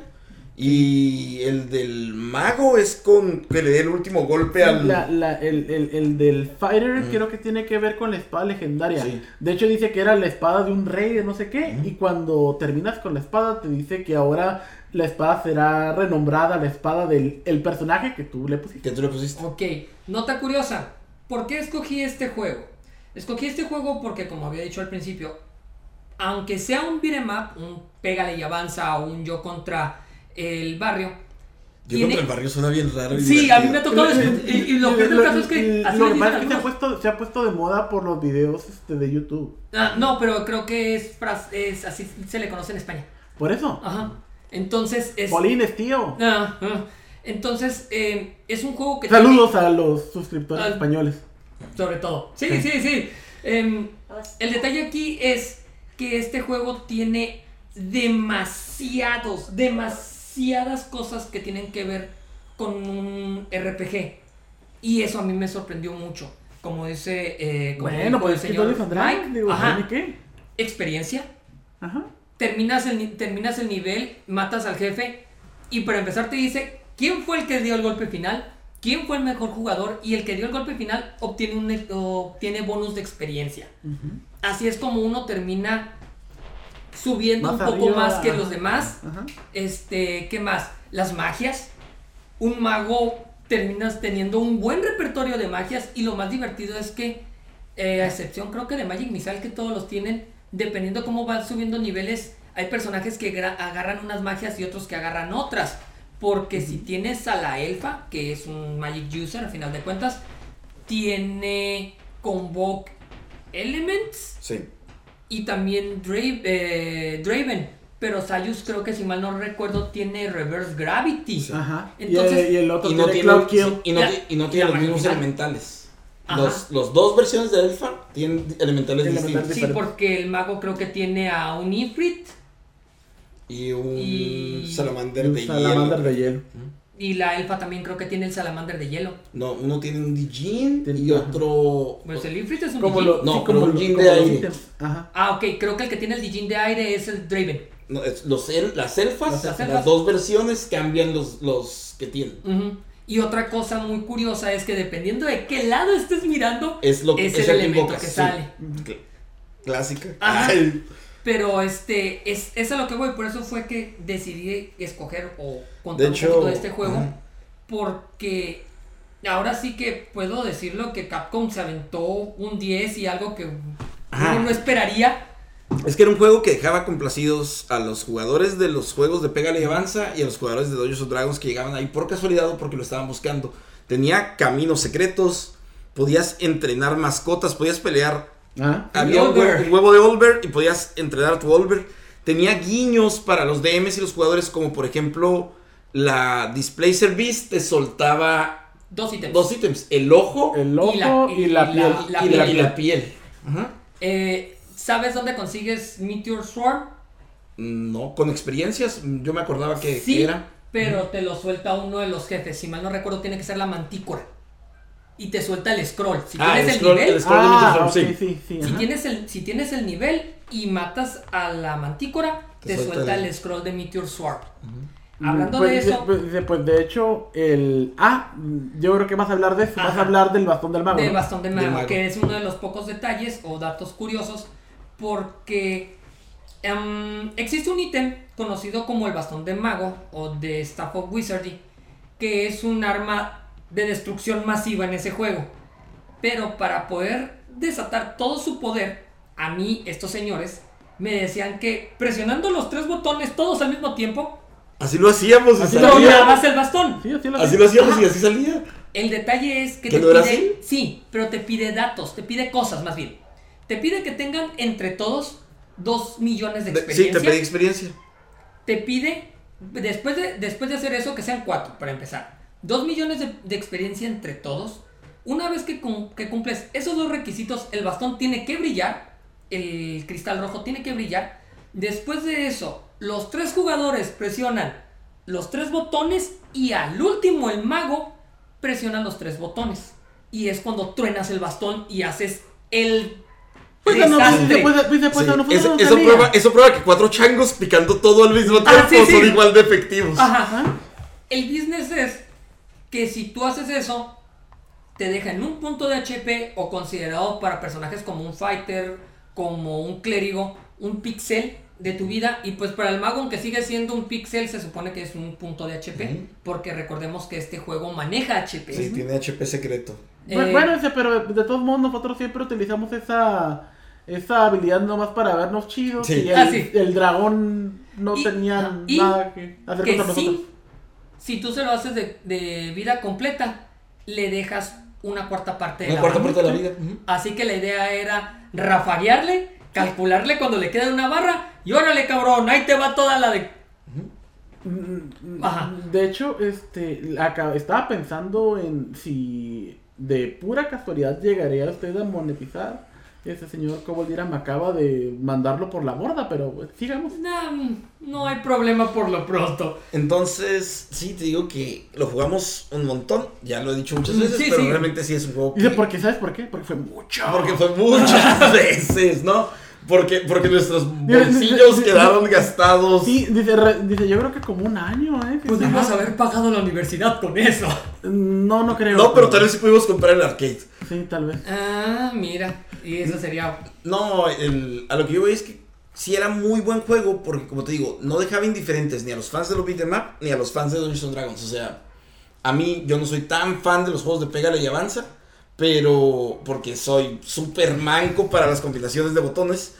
Y el del mago es con que le dé el último golpe al. La- la- el, el- el del Fighter Mm. creo que tiene que ver con la espada legendaria. Sí. De hecho dice que era la espada de un rey de no sé qué. Y cuando terminas con la espada te dice que ahora la espada será renombrada la espada del el personaje que tú le pusiste. Que tú le pusiste. Ok, nota curiosa. ¿Por qué escogí este juego? Escogí este juego porque, como había dicho al principio, aunque sea un beat'em up, un pégale y avanza o un yo contra el barrio. Yo tiene- contra el barrio suena bien raro. y Sí, a mí me ha tocado y, y lo del caso es que que pasa es que se ha, puesto, se ha puesto de moda por los videos este, de YouTube. Ah, no, pero creo que es, es así se le conoce en España. Por eso. Ajá. Entonces es. Polines, tío. Ah, ah. Entonces eh, es un juego que Saludos a los suscriptores Al- españoles. Sobre todo. Sí, Sí. sí, sí. Em, el detalle aquí es que este juego tiene demasiados, demasiadas cosas que tienen que ver con un RPG. Y eso a mí me sorprendió mucho. Como dice, eh, como Bueno, pues el señor Mike, digo, ajá, ¿tiene qué? experiencia. Ajá. Terminas el, terminas el nivel, matas al jefe y para empezar te dice quién fue el que dio el golpe final, quién fue el mejor jugador y el que dio el golpe final obtiene, un, obtiene bonus de experiencia. Así es como uno termina subiendo Más un poco arriba. más que los demás. Ajá. Este, ¿qué más? Las magias. Un mago terminas teniendo un buen repertorio de magias y lo más divertido es que, eh, a excepción creo que de Magic Missile que todos los tienen, dependiendo cómo van subiendo niveles, hay personajes que agarran unas magias y otros que agarran otras. Porque si tienes a la elfa, que es un Magic User al final de cuentas, tiene Convoke Elements Sí. Y también Dra- eh, Draven. Pero Sayus creo que si mal no recuerdo tiene Reverse Gravity. Ajá. Y- Entonces- y, el otro Y no tiene Cloud Kill. sí, y no, y no tiene los mismos elementales. Los, los dos versiones de Elfa tienen elementales distintos. Sí, porque el mago creo que tiene a un Ifrit Y un Y- salamander Un de salamander hielo. de hielo. Y la elfa también creo que tiene el salamander de hielo. No, uno tiene un Dijin y otro. Pues el Ifrit es un Como Dijin. lo, No, sí, como un lo- Jin como de aire. Ajá. Ah, ok, creo que el que tiene el Dijin de aire es el Draven. No, es- los el- las elfas, Las las, elfas. dos versiones cambian los, los que tienen. Y otra cosa muy curiosa es que dependiendo de qué lado estés mirando, Es lo es, es el que elemento que sale. Cl- Clásica. Ajá. Pero este, es, es a lo que voy, por eso fue que decidí escoger o contar De un hecho, poquito de este juego. Porque ahora sí que puedo decirlo que Capcom se aventó un 10 y algo que Ajá. uno no esperaría. Es que era un juego que dejaba complacidos a los jugadores de los juegos de Pégale y Avanza y a los jugadores de Dungeons and Dragons que llegaban ahí por casualidad o porque lo estaban buscando. Tenía caminos secretos, podías entrenar mascotas, podías pelear. Ah. Había un huevo, un huevo de Olver y podías entrenar a tu Olver. Tenía guiños para los DMs y los jugadores, como por ejemplo la Displacer Beast te soltaba Dos ítems. dos ítems: el ojo El ojo Y la- y y la, la- piel. la y, la, y la piel. Ajá. Eh, ¿Sabes dónde consigues Meteor Swarm? No, con experiencias, yo me acordaba que Sí, era. pero te lo suelta uno de los jefes. Si mal no recuerdo, tiene que ser la mantícora. Y te suelta el scroll. Si Ah, tienes el nivel, el scroll de Ah, Meteor ok, Swarm, sí. sí, sí. si tienes el, si tienes el nivel y matas a la mantícora, Te te, suelta suelta el- el... scroll de Meteor Swarm. Mm, Hablando pues, de eso, Pues, pues, de hecho, el. Ah, yo creo que vas a hablar de eso. Vas a hablar del bastón del mago. de ¿no? bastón de De mago, mago. que es uno de los pocos detalles o datos curiosos, porque em, existe un ítem conocido como el bastón de mago o de Staff of Wizardry, que es un arma de destrucción masiva en ese juego. Pero para poder desatar todo su poder, a mí estos señores me decían que presionando los tres botones todos al mismo tiempo, Así lo hacíamos, y Así lo salía. doblabas el bastón. Sí, así lo Así lo hacíamos y así salía. El detalle es que ¿Que te no era pide. así? Sí, pero te pide datos, te pide cosas más bien. Te pide que tengan entre todos 2 millones de experiencia. sí, te pedí experiencia. Te pide, después de, después de hacer eso, que sean 4 para empezar. 2 millones de, de experiencia entre todos. Una vez que, cum- que cumples esos dos requisitos, el bastón tiene que brillar. El cristal rojo tiene que brillar. Después de eso, los tres jugadores presionan los tres botones y al último el mago presiona los tres botones. Y es cuando truenas el bastón y haces el Pues no, pues, pues, Sí, eso, prueba, eso prueba que cuatro changos picando todo al mismo tiempo Ah, sí, sí. son igual de efectivos. Ajá. Ajá. El business es que si tú haces eso, te deja en un punto de HP o considerado para personajes como un fighter, como un clérigo, un pixel de tu vida. Y pues para el mago, aunque sigue siendo un pixel, se supone que es un punto de HP. Porque recordemos que este juego maneja HP. Sí, tiene HP secreto. Eh, Bu- Bueno, pero de todos modos nosotros siempre utilizamos esa esa habilidad nomás para vernos chidos. Sí. Y el, Ah, sí. el dragón no Y- tenía y nada que hacer que contra sí, nosotros. Si tú se lo haces de, de vida completa, le dejas una cuarta parte de Una la cuarta parte de la vida. Así que la idea era rafaguearle, calcularle cuando le queda una barra y órale cabrón, ahí te va toda la de... Ajá. De hecho, este, acá, estaba pensando en si de pura casualidad llegaría usted a monetizar. Ese señor Coboldira me acaba de mandarlo por la borda, pero sigamos. No, no hay problema por lo pronto. Entonces, sí, te digo que lo jugamos un montón. Ya lo he dicho muchas Mm, veces, sí, pero sí. realmente sí es un juego que... Dice, porque ¿sabes por qué? Porque fue mucho. Porque fue muchas veces, ¿no? Porque, porque nuestros bolsillos quedaron gastados. Sí, dice, re- dice, yo creo que como un año, ¿eh? Pudimos haber pagado la universidad con eso. No, no creo. No, pero tal vez sí pudimos comprar el arcade. Sí, tal vez. Ah, mira. Y eso sería... No, a lo que yo voy es que sí era muy buen juego porque, como te digo, no dejaba indiferentes ni a los fans de los beat'em up ni a los fans de Dungeons Dragons. O sea, a mí yo no soy tan fan de los juegos de Pégale y Avanza, pero porque soy súper manco para las combinaciones de botones,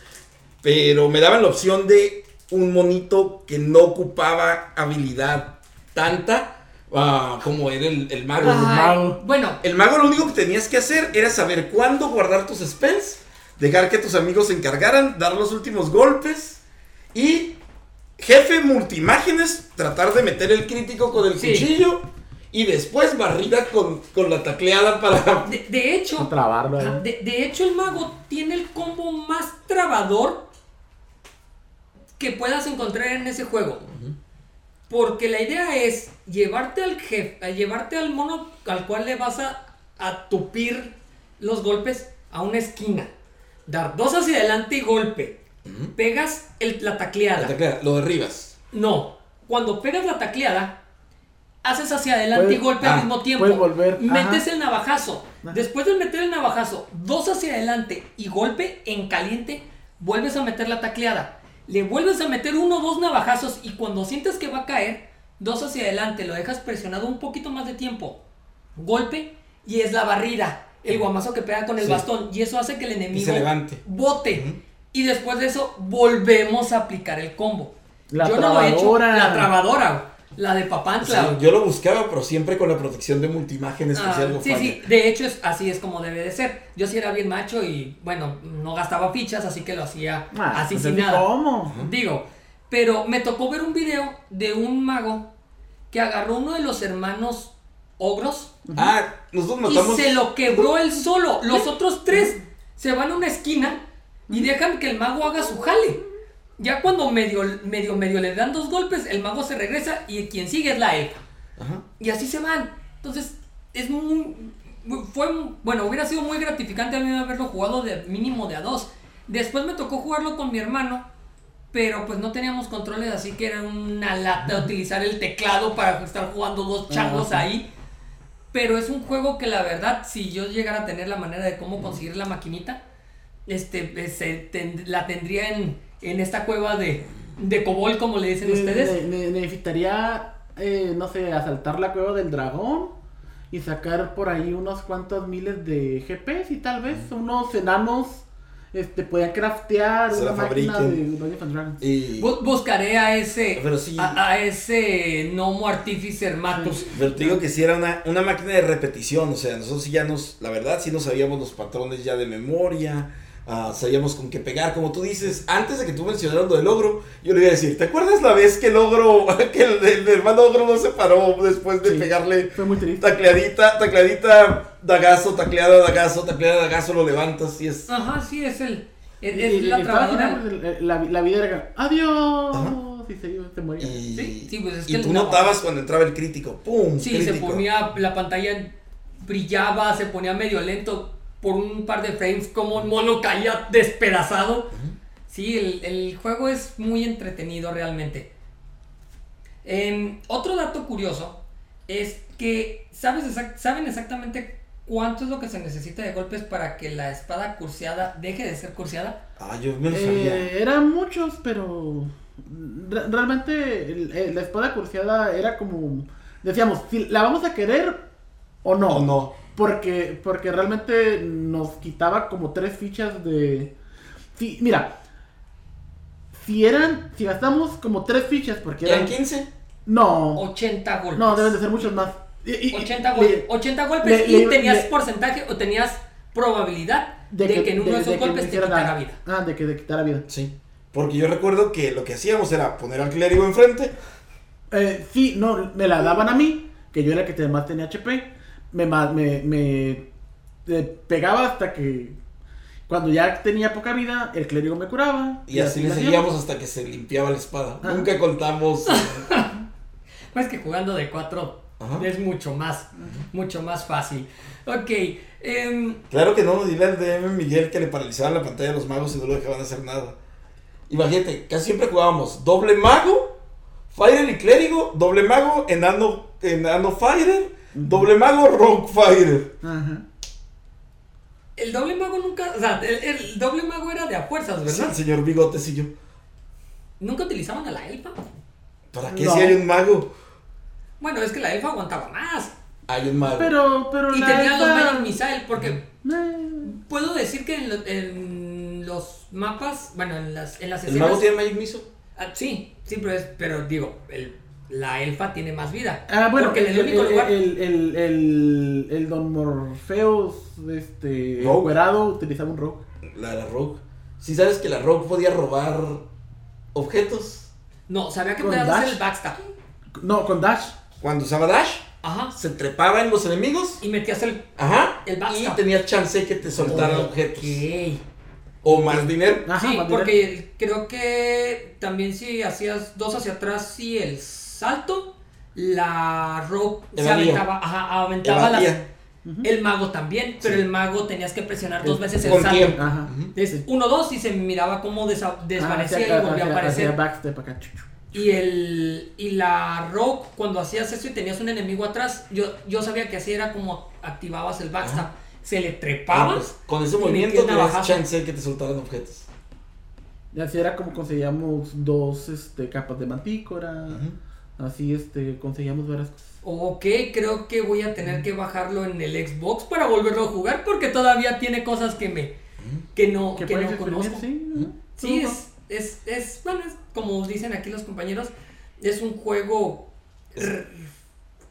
pero me daban la opción de un monito que no ocupaba habilidad tanta ah, como era el, el mago. Ay. mago. Bueno, El mago lo único que tenías que hacer era saber cuándo guardar tus spells, dejar que tus amigos se encargaran, dar los últimos golpes y jefe multimágenes, tratar de meter el crítico con el Sí. cuchillo y después barrida con, con la tacleada para... de, de hecho... Trabarlo De, de hecho, el mago tiene el combo más trabador que puedas encontrar en ese juego. Porque la idea es llevarte al jefe, a llevarte al mono al cual le vas a, a tupir los golpes a una esquina. Dar dos hacia adelante y golpe. Pegas el- la tacleada. La tacleada, lo derribas. No, cuando pegas la tacleada, haces hacia adelante Puedes- y golpe ah, al mismo tiempo. puedes volver, Metes ajá. el navajazo. Ajá. Después de meter el navajazo, dos hacia adelante y golpe en caliente, vuelves a meter la tacleada. Le vuelves a meter uno o dos navajazos y cuando sientes que va a caer, dos hacia adelante, lo dejas presionado un poquito más de tiempo. Golpe y es la barrida. El guamazo que pega con el Sí. bastón. Y eso hace que el enemigo se levante. bote. Y después de eso, volvemos a aplicar el combo. La Yo no lo he hecho. trabadora. La trabadora. La de Papantla. Yo lo buscaba, pero siempre con la protección de multimágenes Ah, especial. no sí, falla. sí, de hecho es, así es como debe de ser. Yo sí era bien macho y bueno, no gastaba fichas, así que lo hacía Ah, así pues sin así nada. ¿Cómo? Digo, pero me tocó ver un video de un mago que agarró uno de los hermanos ogros Ah, nosotros y matamos... se lo quebró él solo. Los otros tres se van a una esquina y dejan que el mago haga su jale. Ya cuando medio, medio, medio le dan dos golpes, el mago se regresa y quien sigue es la elfa. Ajá. Y así se van. Entonces, es muy. Fue. Bueno, hubiera sido muy gratificante a mí haberlo jugado de mínimo de a dos. Después me tocó jugarlo con mi hermano. Pero pues no teníamos controles, así que era una lata utilizar el teclado para estar jugando dos changos Ajá. ahí. Pero es un juego que la verdad, si yo llegara a tener la manera de cómo conseguir la maquinita, este, eh, se ten- la tendría en, en esta cueva de, de Cobol, como le dicen Ne- ustedes. ne- ne- necesitaría, eh, no sé, asaltar la cueva del dragón y sacar por ahí unos cuantos miles de GPs y tal vez unos enanos este, puedan craftear Se una la máquina de. Dungeons Dragons. Y... Bu- buscaré a ese Pero sí. a, a ese Nomo Artificer Matus. Pero te digo que sí era una, una máquina de repetición, o sea, nosotros sí ya nos, la verdad, sí nos sabíamos los patrones ya de memoria, ah, sabíamos con qué pegar, como tú dices, antes de que tú mencionaras lo del ogro, yo le iba a decir, ¿te acuerdas la vez que el ogro, que el, el hermano ogro no se paró después de Sí. pegarle Fue muy triste. tacleadita, tacleadita, dagazo, tacleada, dagazo, tacleada, dagazo, lo levantas y es... Ajá, sí, es el. Es, Y- es y- la y la, la vida era ¡Adiós! Ajá. Y se, iba, se moría. Y, Sí, sí, pues es y que el tú no- notabas cuando entraba el crítico, ¡pum! Sí, se ponía. La pantalla brillaba, se ponía medio lento. Por un par de frames como un mono caía despedazado. Sí, el, el juego es muy entretenido realmente. Otro dato curioso es que ¿sabes exact- saben exactamente cuánto es lo que se necesita de golpes para que la espada curseada deje de ser curseada. Ah, yo me lo sabía. Eh, eran muchos, pero re- realmente el- el- la espada cursiada era como decíamos, si la vamos a querer o no. ¿O no? Porque porque realmente nos quitaba como tres fichas de sí, mira, si eran si gastamos como tres fichas porque ¿Eran eran 15? no, 80 golpes. no, deben de ser muchos más. Y- y- 80, le- gol- 80 golpes le- y le- tenías le- porcentaje o tenías probabilidad de, que, en uno de, esos golpes te quitara nada. vida. Ah, de que te quitara vida. Sí. Porque yo recuerdo que lo que hacíamos era poner al clérigo enfrente. Eh, sí, no, me la daban a mí, que yo era el que más tenía HP. Me, me, me pegaba hasta que cuando ya tenía poca vida, el clérigo me curaba. Y así le seguíamos hasta que se limpiaba la espada. Ah. Nunca contamos. Pues que jugando de 4 Ajá. es mucho más, mucho más fácil. Ok, em, Claro que no, dile al DM Miguel que le paralizaban la pantalla a los magos y no lo dejaban hacer nada. Imagínate, casi siempre jugábamos doble mago, fighter y clérigo, doble mago, enano, enano doble mago. Ajá. el doble mago nunca, o sea, el, el doble mago era de a fuerzas, Sí, ¿verdad? el señor Bigotes y yo. Nunca utilizaban a la elfa. ¿Para qué No. si hay un mago? Bueno, es que la elfa aguantaba más. Hay un mago. Pero, pero Y la tenía los elfa- Magic Missile, porque Eh, puedo decir que en, lo- en los mapas, bueno, en las, en las ¿El mago escenas... tiene Magic Missile? Ah, sí, sí, pero, es, pero digo, el- la elfa tiene más vida. Ah, bueno, porque el, el, único el, lugar... el, el, el- el Don Morpheus, este, encuerado, utilizaba un rogue. La, la rogue. Si sabes que la rogue podía robar objetos. No, sabía que ¿Con podías hacer el backstab. No, con Dash. Cuando usaba dash, Ajá. se trepaba en los enemigos. Y metías el... Ajá. El y backstab. tenías chance que te soltaran Ok. objetos. O más dinero. Ajá, sí, más porque creo que también si hacías dos hacia atrás y el salto, la rope se aventaba, ajá, aventaba las- el mago también, pero Sí. el mago tenías que presionar dos veces el salto. Ajá. Uno, dos y se miraba cómo desvanecía Ah, hacía- y volvía a aparecer. acá. Y el y la rogue cuando hacías eso y tenías un enemigo atrás, yo, yo sabía que así era como activabas el backstab. Se le Ah, trepaba. pues, con ese movimiento tenías chance que te soltaran objetos. Y así era como conseguíamos dos este, capas de mantícora. Así este, conseguíamos varias cosas. Ok, creo que voy a tener que bajarlo en el Xbox para volverlo a jugar porque todavía tiene cosas que me que no, ¿Qué que no conozco. Sí, ¿no? Sí, Tú, es, es, es, bueno, es como dicen aquí los compañeros, es un juego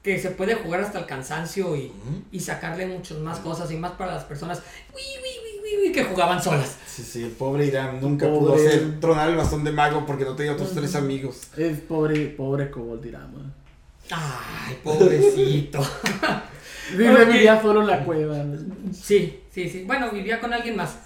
que se puede jugar hasta el cansancio y, Ujú. y sacarle muchas más cosas y más para las personas uy, uy, uy, uy, que jugaban solas. Sí, sí, el pobre Irán nunca Pobre. pudo hacer tronar el bastón de mago porque no tenía otros tres amigos. Es pobre, pobre Cobalt Dirama. Ay, pobrecito. Vive vivía solo en la cueva. Sí, sí, sí. Bueno, vivía con alguien más.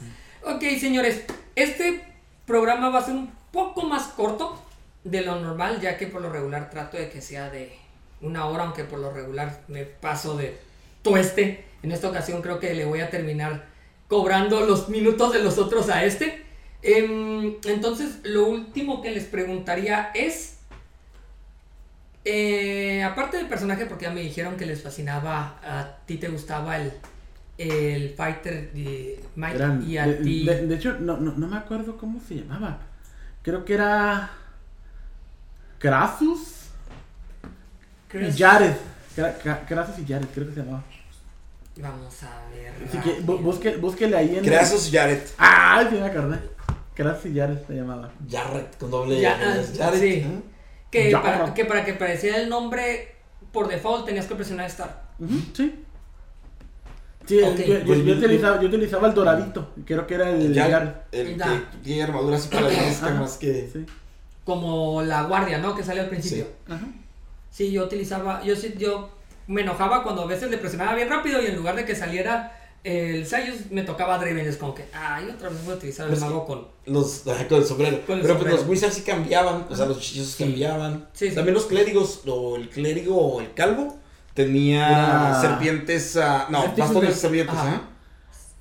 Ok, señores, este programa va a ser un poco más corto de lo normal, ya que por lo regular trato de que sea de una hora, aunque por lo regular me paso de tueste. En esta ocasión creo que le voy a terminar cobrando los minutos de los otros a este. Em, entonces, lo último que les preguntaría es... eh, aparte del personaje, porque ya me dijeron que les fascinaba, a ti te gustaba el, el fighter de Mike Eran- y a de, ti... de- de hecho, no, no, no me acuerdo cómo se llamaba. Creo que era. Krasus y Jared. Krasus y Jared, creo que se llamaba. Vamos a ver. Así que bu- busque, búsquele ahí en. Creasos Jared. ¡Ah! Sí, me acordé. Y Jared se llamaba. Jared con doble Ya, R, ah, Jared. sí. Ajá. Que Ya. para, que para que apareciera el nombre por default tenías que presionar Start. Ujú, sí. Sí, Ok. yo, yo- yo utilizaba, yo utilizaba el doradito. Creo que era el Jared, Jared. el Ya. que tiene armadura así para Ajá. más que. Sí. Como la guardia, ¿no? Que sale al principio. Sí. Ajá. Sí, yo utilizaba, yo sí, yo me enojaba cuando a veces le presionaba bien rápido y en lugar de que saliera el Sayus me tocaba Draven, es como que, ay, otra vez voy a utilizar el mago con... Los, con el sombrero. Con el Pero pues sombrero. los wizards sí cambiaban, o sea, los hechizos Sí. cambiaban. Sí, sí. También los clérigos, o el clérigo o el calvo, tenía serpientes, ah, no, Serpientes bastones de- serpientes.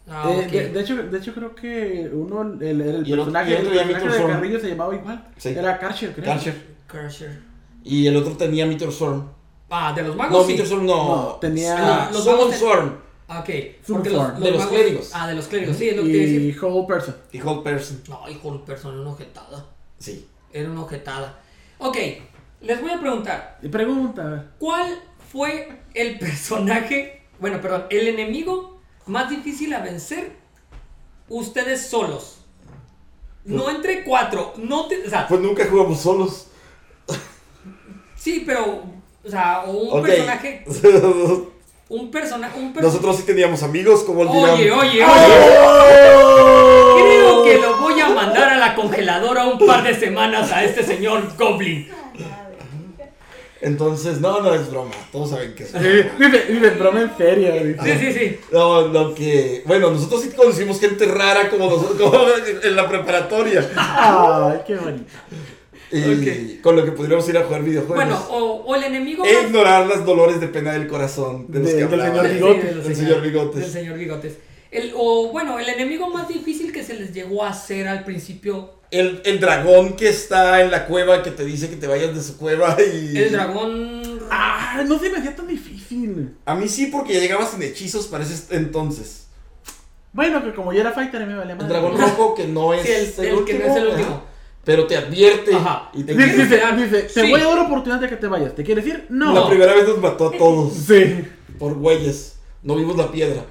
Ah, Eh, de, de hecho, de hecho, creo que uno, el, el, el personaje, el personaje de Storm. Carrillo se llamaba igual. Sí. Era Karcher, creo. Karcher. Crusher. Y el otro tenía Meteor Swarm. Ah, de los No, magos sí. Meteor Swarm no. No, tenía- Ah, Los magos Swarm Ah, ok. Porque los, De los magos- clérigos. Ah, de los clérigos, sí, es lo que te. Y Whole Person. y Whole Person. No, hijo de persona, era una ojetada. Sí. Era una ojetada. Ok, les voy a preguntar. Y pregunta, a ver. ¿Cuál fue el personaje, bueno, perdón, el enemigo más difícil a vencer ustedes solos? No entre cuatro, no te, o sea, Pues nunca jugamos solos. sí, pero, o sea, o un personaje, un personaje, un personaje. Nosotros sí teníamos amigos como el Oye, Dirán. oye, ¡Oh! oye. Creo que lo voy a mandar a la congeladora un par de semanas a este señor Goblin. Entonces, no, no es broma. Todos saben que es broma. Dice, broma en serio. dice. Sí, sí, sí. No, lo que. Bueno, nosotros sí conocimos gente rara como nosotros como en la preparatoria. Ay, qué bonito. Y con lo que pudiéramos ir a jugar videojuegos. Bueno, o, o el enemigo e ignorar los dolores de pena del corazón de los De- que del señor Sí, Bigotes. de los Del señor- Bigotes. Del señor Bigotes. El, o bueno, el enemigo más difícil que se les llegó a hacer al principio. El, el dragón que está en la cueva que te dice que te vayas de su cueva y. El dragón. Ah, no se me hacía tan difícil. A mí sí, porque ya llegaba sin hechizos para ese entonces. Bueno, que como yo era fighter, me valía El más. dragón rojo que no es Sí, el- el que no es el último. Pero te advierte. Ajá. Y te Dice, dice, Ah, dice, te sí. voy a dar oportunidad de que te vayas. ¿Te quieres ir? No. La primera vez nos mató a todos. Sí. por güeyes. No vimos la piedra.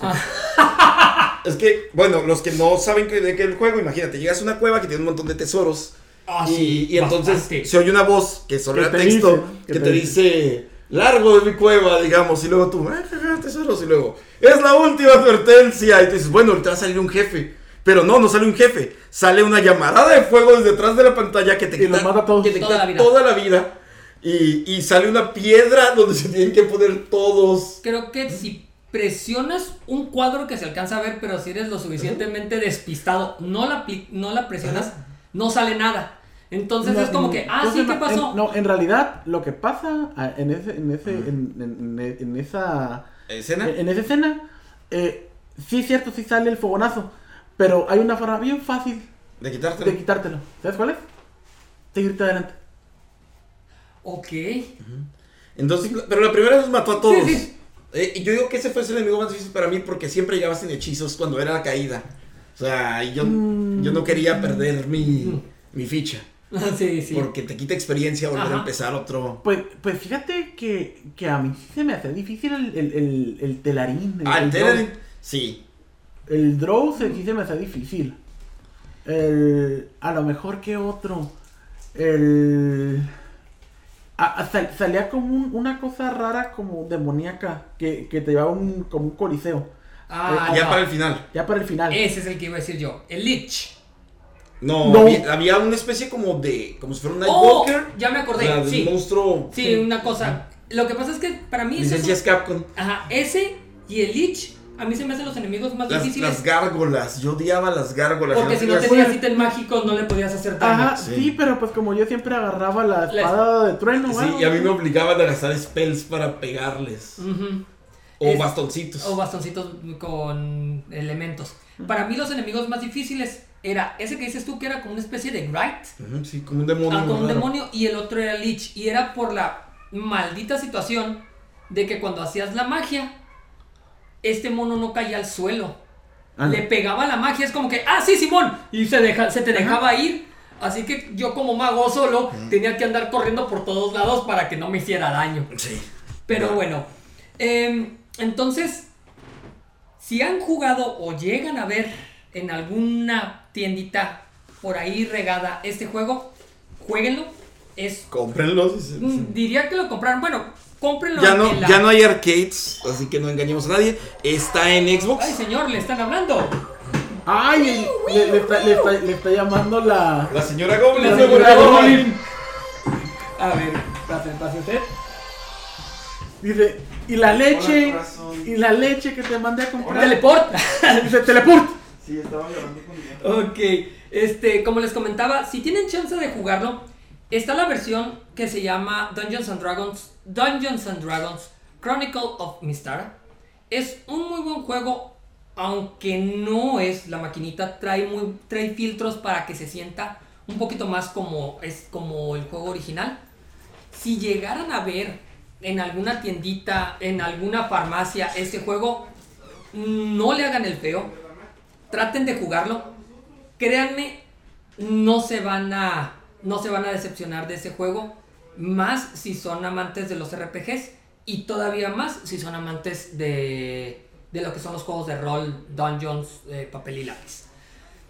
Ah. es que, bueno, los que no saben que, de qué el juego, imagínate, llegas a una cueva que tiene un montón de tesoros. Ah, y, sí, y entonces bastante. se oye una voz que solo era te texto dice, que, te te dice largo de mi cueva, digamos, y luego tú, ah, tesoros, y luego, es la última advertencia, y tú dices, bueno, ahorita va a salir un jefe. Pero no, no sale un jefe, sale una llamarada de fuego desde detrás de la pantalla que te Y los mata a todos. que te Toda quita la vida. toda la vida. Y, y sale una piedra donde se tienen que poner todos. Creo que si presionas un cuadro que se alcanza a ver, pero si eres lo suficientemente despistado, no la, no la presionas, no sale nada. Entonces No, es como que, ah, ¿cómo sí, ¿qué pasó? En- no, en realidad, lo que pasa ah, en ese, en ese, en, en- en- en esa, ¿Escena? en esa escena, eh, sí es cierto, sí sale el fogonazo, pero hay una forma bien fácil De quitártelo. de quitártelo. ¿Sabes cuál es? Seguirte adelante. Ok. Entonces, pero la primera vez mató a todos. Sí, sí. Eh, y yo digo que ese fue el enemigo más difícil para mí porque siempre llegaba sin hechizos cuando era la caída. O sea, y yo, Mm. yo no quería perder mi, mi ficha. sí, sí. Porque te quita experiencia volver Ajá. a empezar otro. Pues, pues fíjate que, que a mí se me hace difícil el, el, el, el telarín. Ah, el. Telen. Sí. El draw se, sí se me hace difícil. El, a lo mejor que otro. El... a- a- sal- salía como un- una cosa rara como demoníaca que, que te llevaba un, como un coliseo. Ah, ya no. para el final. Ya para el final. Ese es el que iba a decir yo. El Lich. No, No. Había, había una especie como de. Como si fuera un Oh, Nightwalker. ya me o acordé. sea, de sí. un monstruo. Sí, una cosa. Lo que pasa es que para mí ese es Licencias Capcom. Ajá, ese y el Lich a mí se me hacen los enemigos más Las, difíciles. las gárgolas. Yo odiaba las gárgolas. porque si no tenías ítem mágicos no le podías hacer daño. Ajá, Sí. sí. pero pues como yo siempre agarraba la La- espada de trueno. Sí, algo, y a mí me obligaban a gastar spells para pegarles. O Es- bastoncitos. O bastoncitos con elementos. Para mí los enemigos más difíciles era ese que dices tú que era como una especie de Gright. Ujú, sí, como un demonio. Ah, como un raro. demonio y el otro era Lich. Y era por la maldita situación de que cuando hacías la magia, este mono no caía al suelo. Ah, Le pegaba la magia, es como que, ah, sí, Simón. Y se, deja, se te dejaba ir. Así que yo como mago solo tenía que andar corriendo por todos lados para que no me hiciera daño. Sí. Pero No. bueno, em, entonces, si han jugado o llegan a ver en alguna tiendita por ahí regada este juego, jueguenlo. Es, Cómprenlos. sí, sí. mm, diría que lo compraron. Bueno, cómprenlo. Ya no, la- ya no hay arcades, así que no engañemos a nadie. Está en Xbox. Ay, señor, le están hablando. Ay, le, le está, le, está, le está llamando la... La señora Goblin. La se señora. Goblin. A ver, pase, pase usted. Dice, y la leche, Hola, y la leche que te mandé a comprar. Teleport. Dice, teleport. Sí, estaba grabando con Ok, este, como les comentaba, si tienen chance de jugarlo, está la versión que se llama Dungeons and Dragons, Dungeons and Dragons Chronicle of Mystara. Es un muy buen juego aunque no es la maquinita, trae, muy, trae filtros para que se sienta un poquito más como, es como el juego original. Si llegaran a ver en alguna tiendita, en alguna farmacia ese juego, no le hagan el feo. Traten de jugarlo. Créanme, no se van a no se van a decepcionar de ese juego, más si son amantes de los RPGs y todavía más si son amantes de de lo que son los juegos de rol, dungeons, eh, papel y lápiz.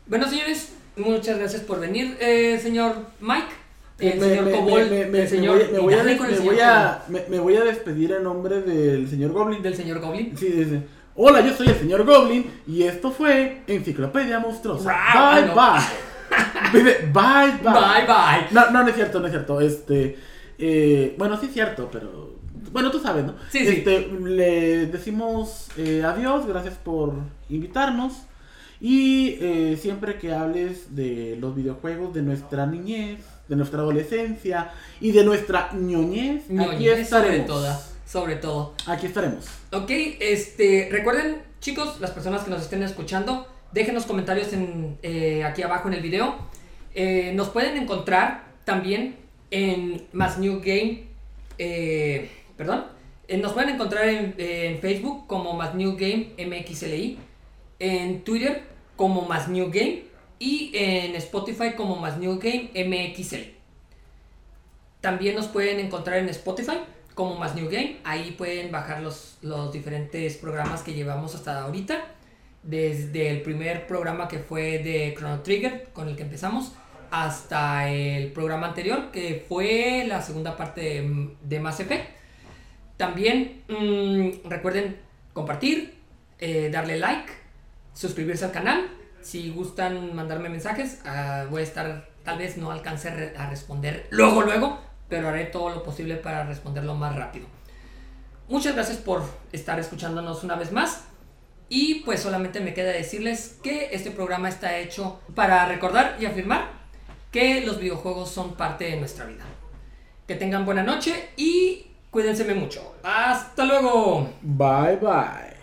Bueno, señores, muchas gracias por venir, eh, señor Mike. El señor Cobol, el señor. Me voy, a, me, voy a, despedir en nombre del señor Goblin. ¿Del señor Goblin? Sí, dice. Hola, yo soy el señor Goblin y esto fue Enciclopedia Monstruosa. bye, bye. Bye, bye. Bye, bye. No, no, no es cierto, no es cierto. Este. Eh, bueno, sí es cierto, pero bueno, tú sabes, ¿no? Sí, este, Le decimos eh, adiós, gracias por invitarnos. Y eh, siempre que hables de los videojuegos, de nuestra niñez, de nuestra adolescencia y de nuestra ñoñez, aquí estaremos. Sobre, sobre todo. Aquí estaremos. Ok, este, recuerden, chicos, las personas que nos estén escuchando, dejen los comentarios en, eh, aquí abajo en el video. nos pueden encontrar también en Más New Game. Eh, perdón, eh, nos pueden encontrar en, Facebook como Más New Game MXLI, en Twitter como Más New Game y en Spotify como Más New Game MXLI. También nos pueden encontrar en Spotify como Más New Game. Ahí pueden bajar los, los diferentes programas que llevamos hasta ahorita. Desde el primer programa que fue de Chrono Trigger, con el que empezamos, hasta el programa anterior, que fue la segunda parte de, de Mass Effect. También mm, recuerden compartir, eh, darle like, suscribirse al canal. Si gustan mandarme mensajes, ah, voy a estar, tal vez no alcance a responder luego, luego, pero haré todo lo posible para responderlo más rápido. Muchas gracias por estar escuchándonos una vez más. Y pues solamente me queda decirles que este programa está hecho para recordar y afirmar que los videojuegos son parte de nuestra vida. Que tengan buena noche y Cuídense mucho. Hasta luego. Bye bye.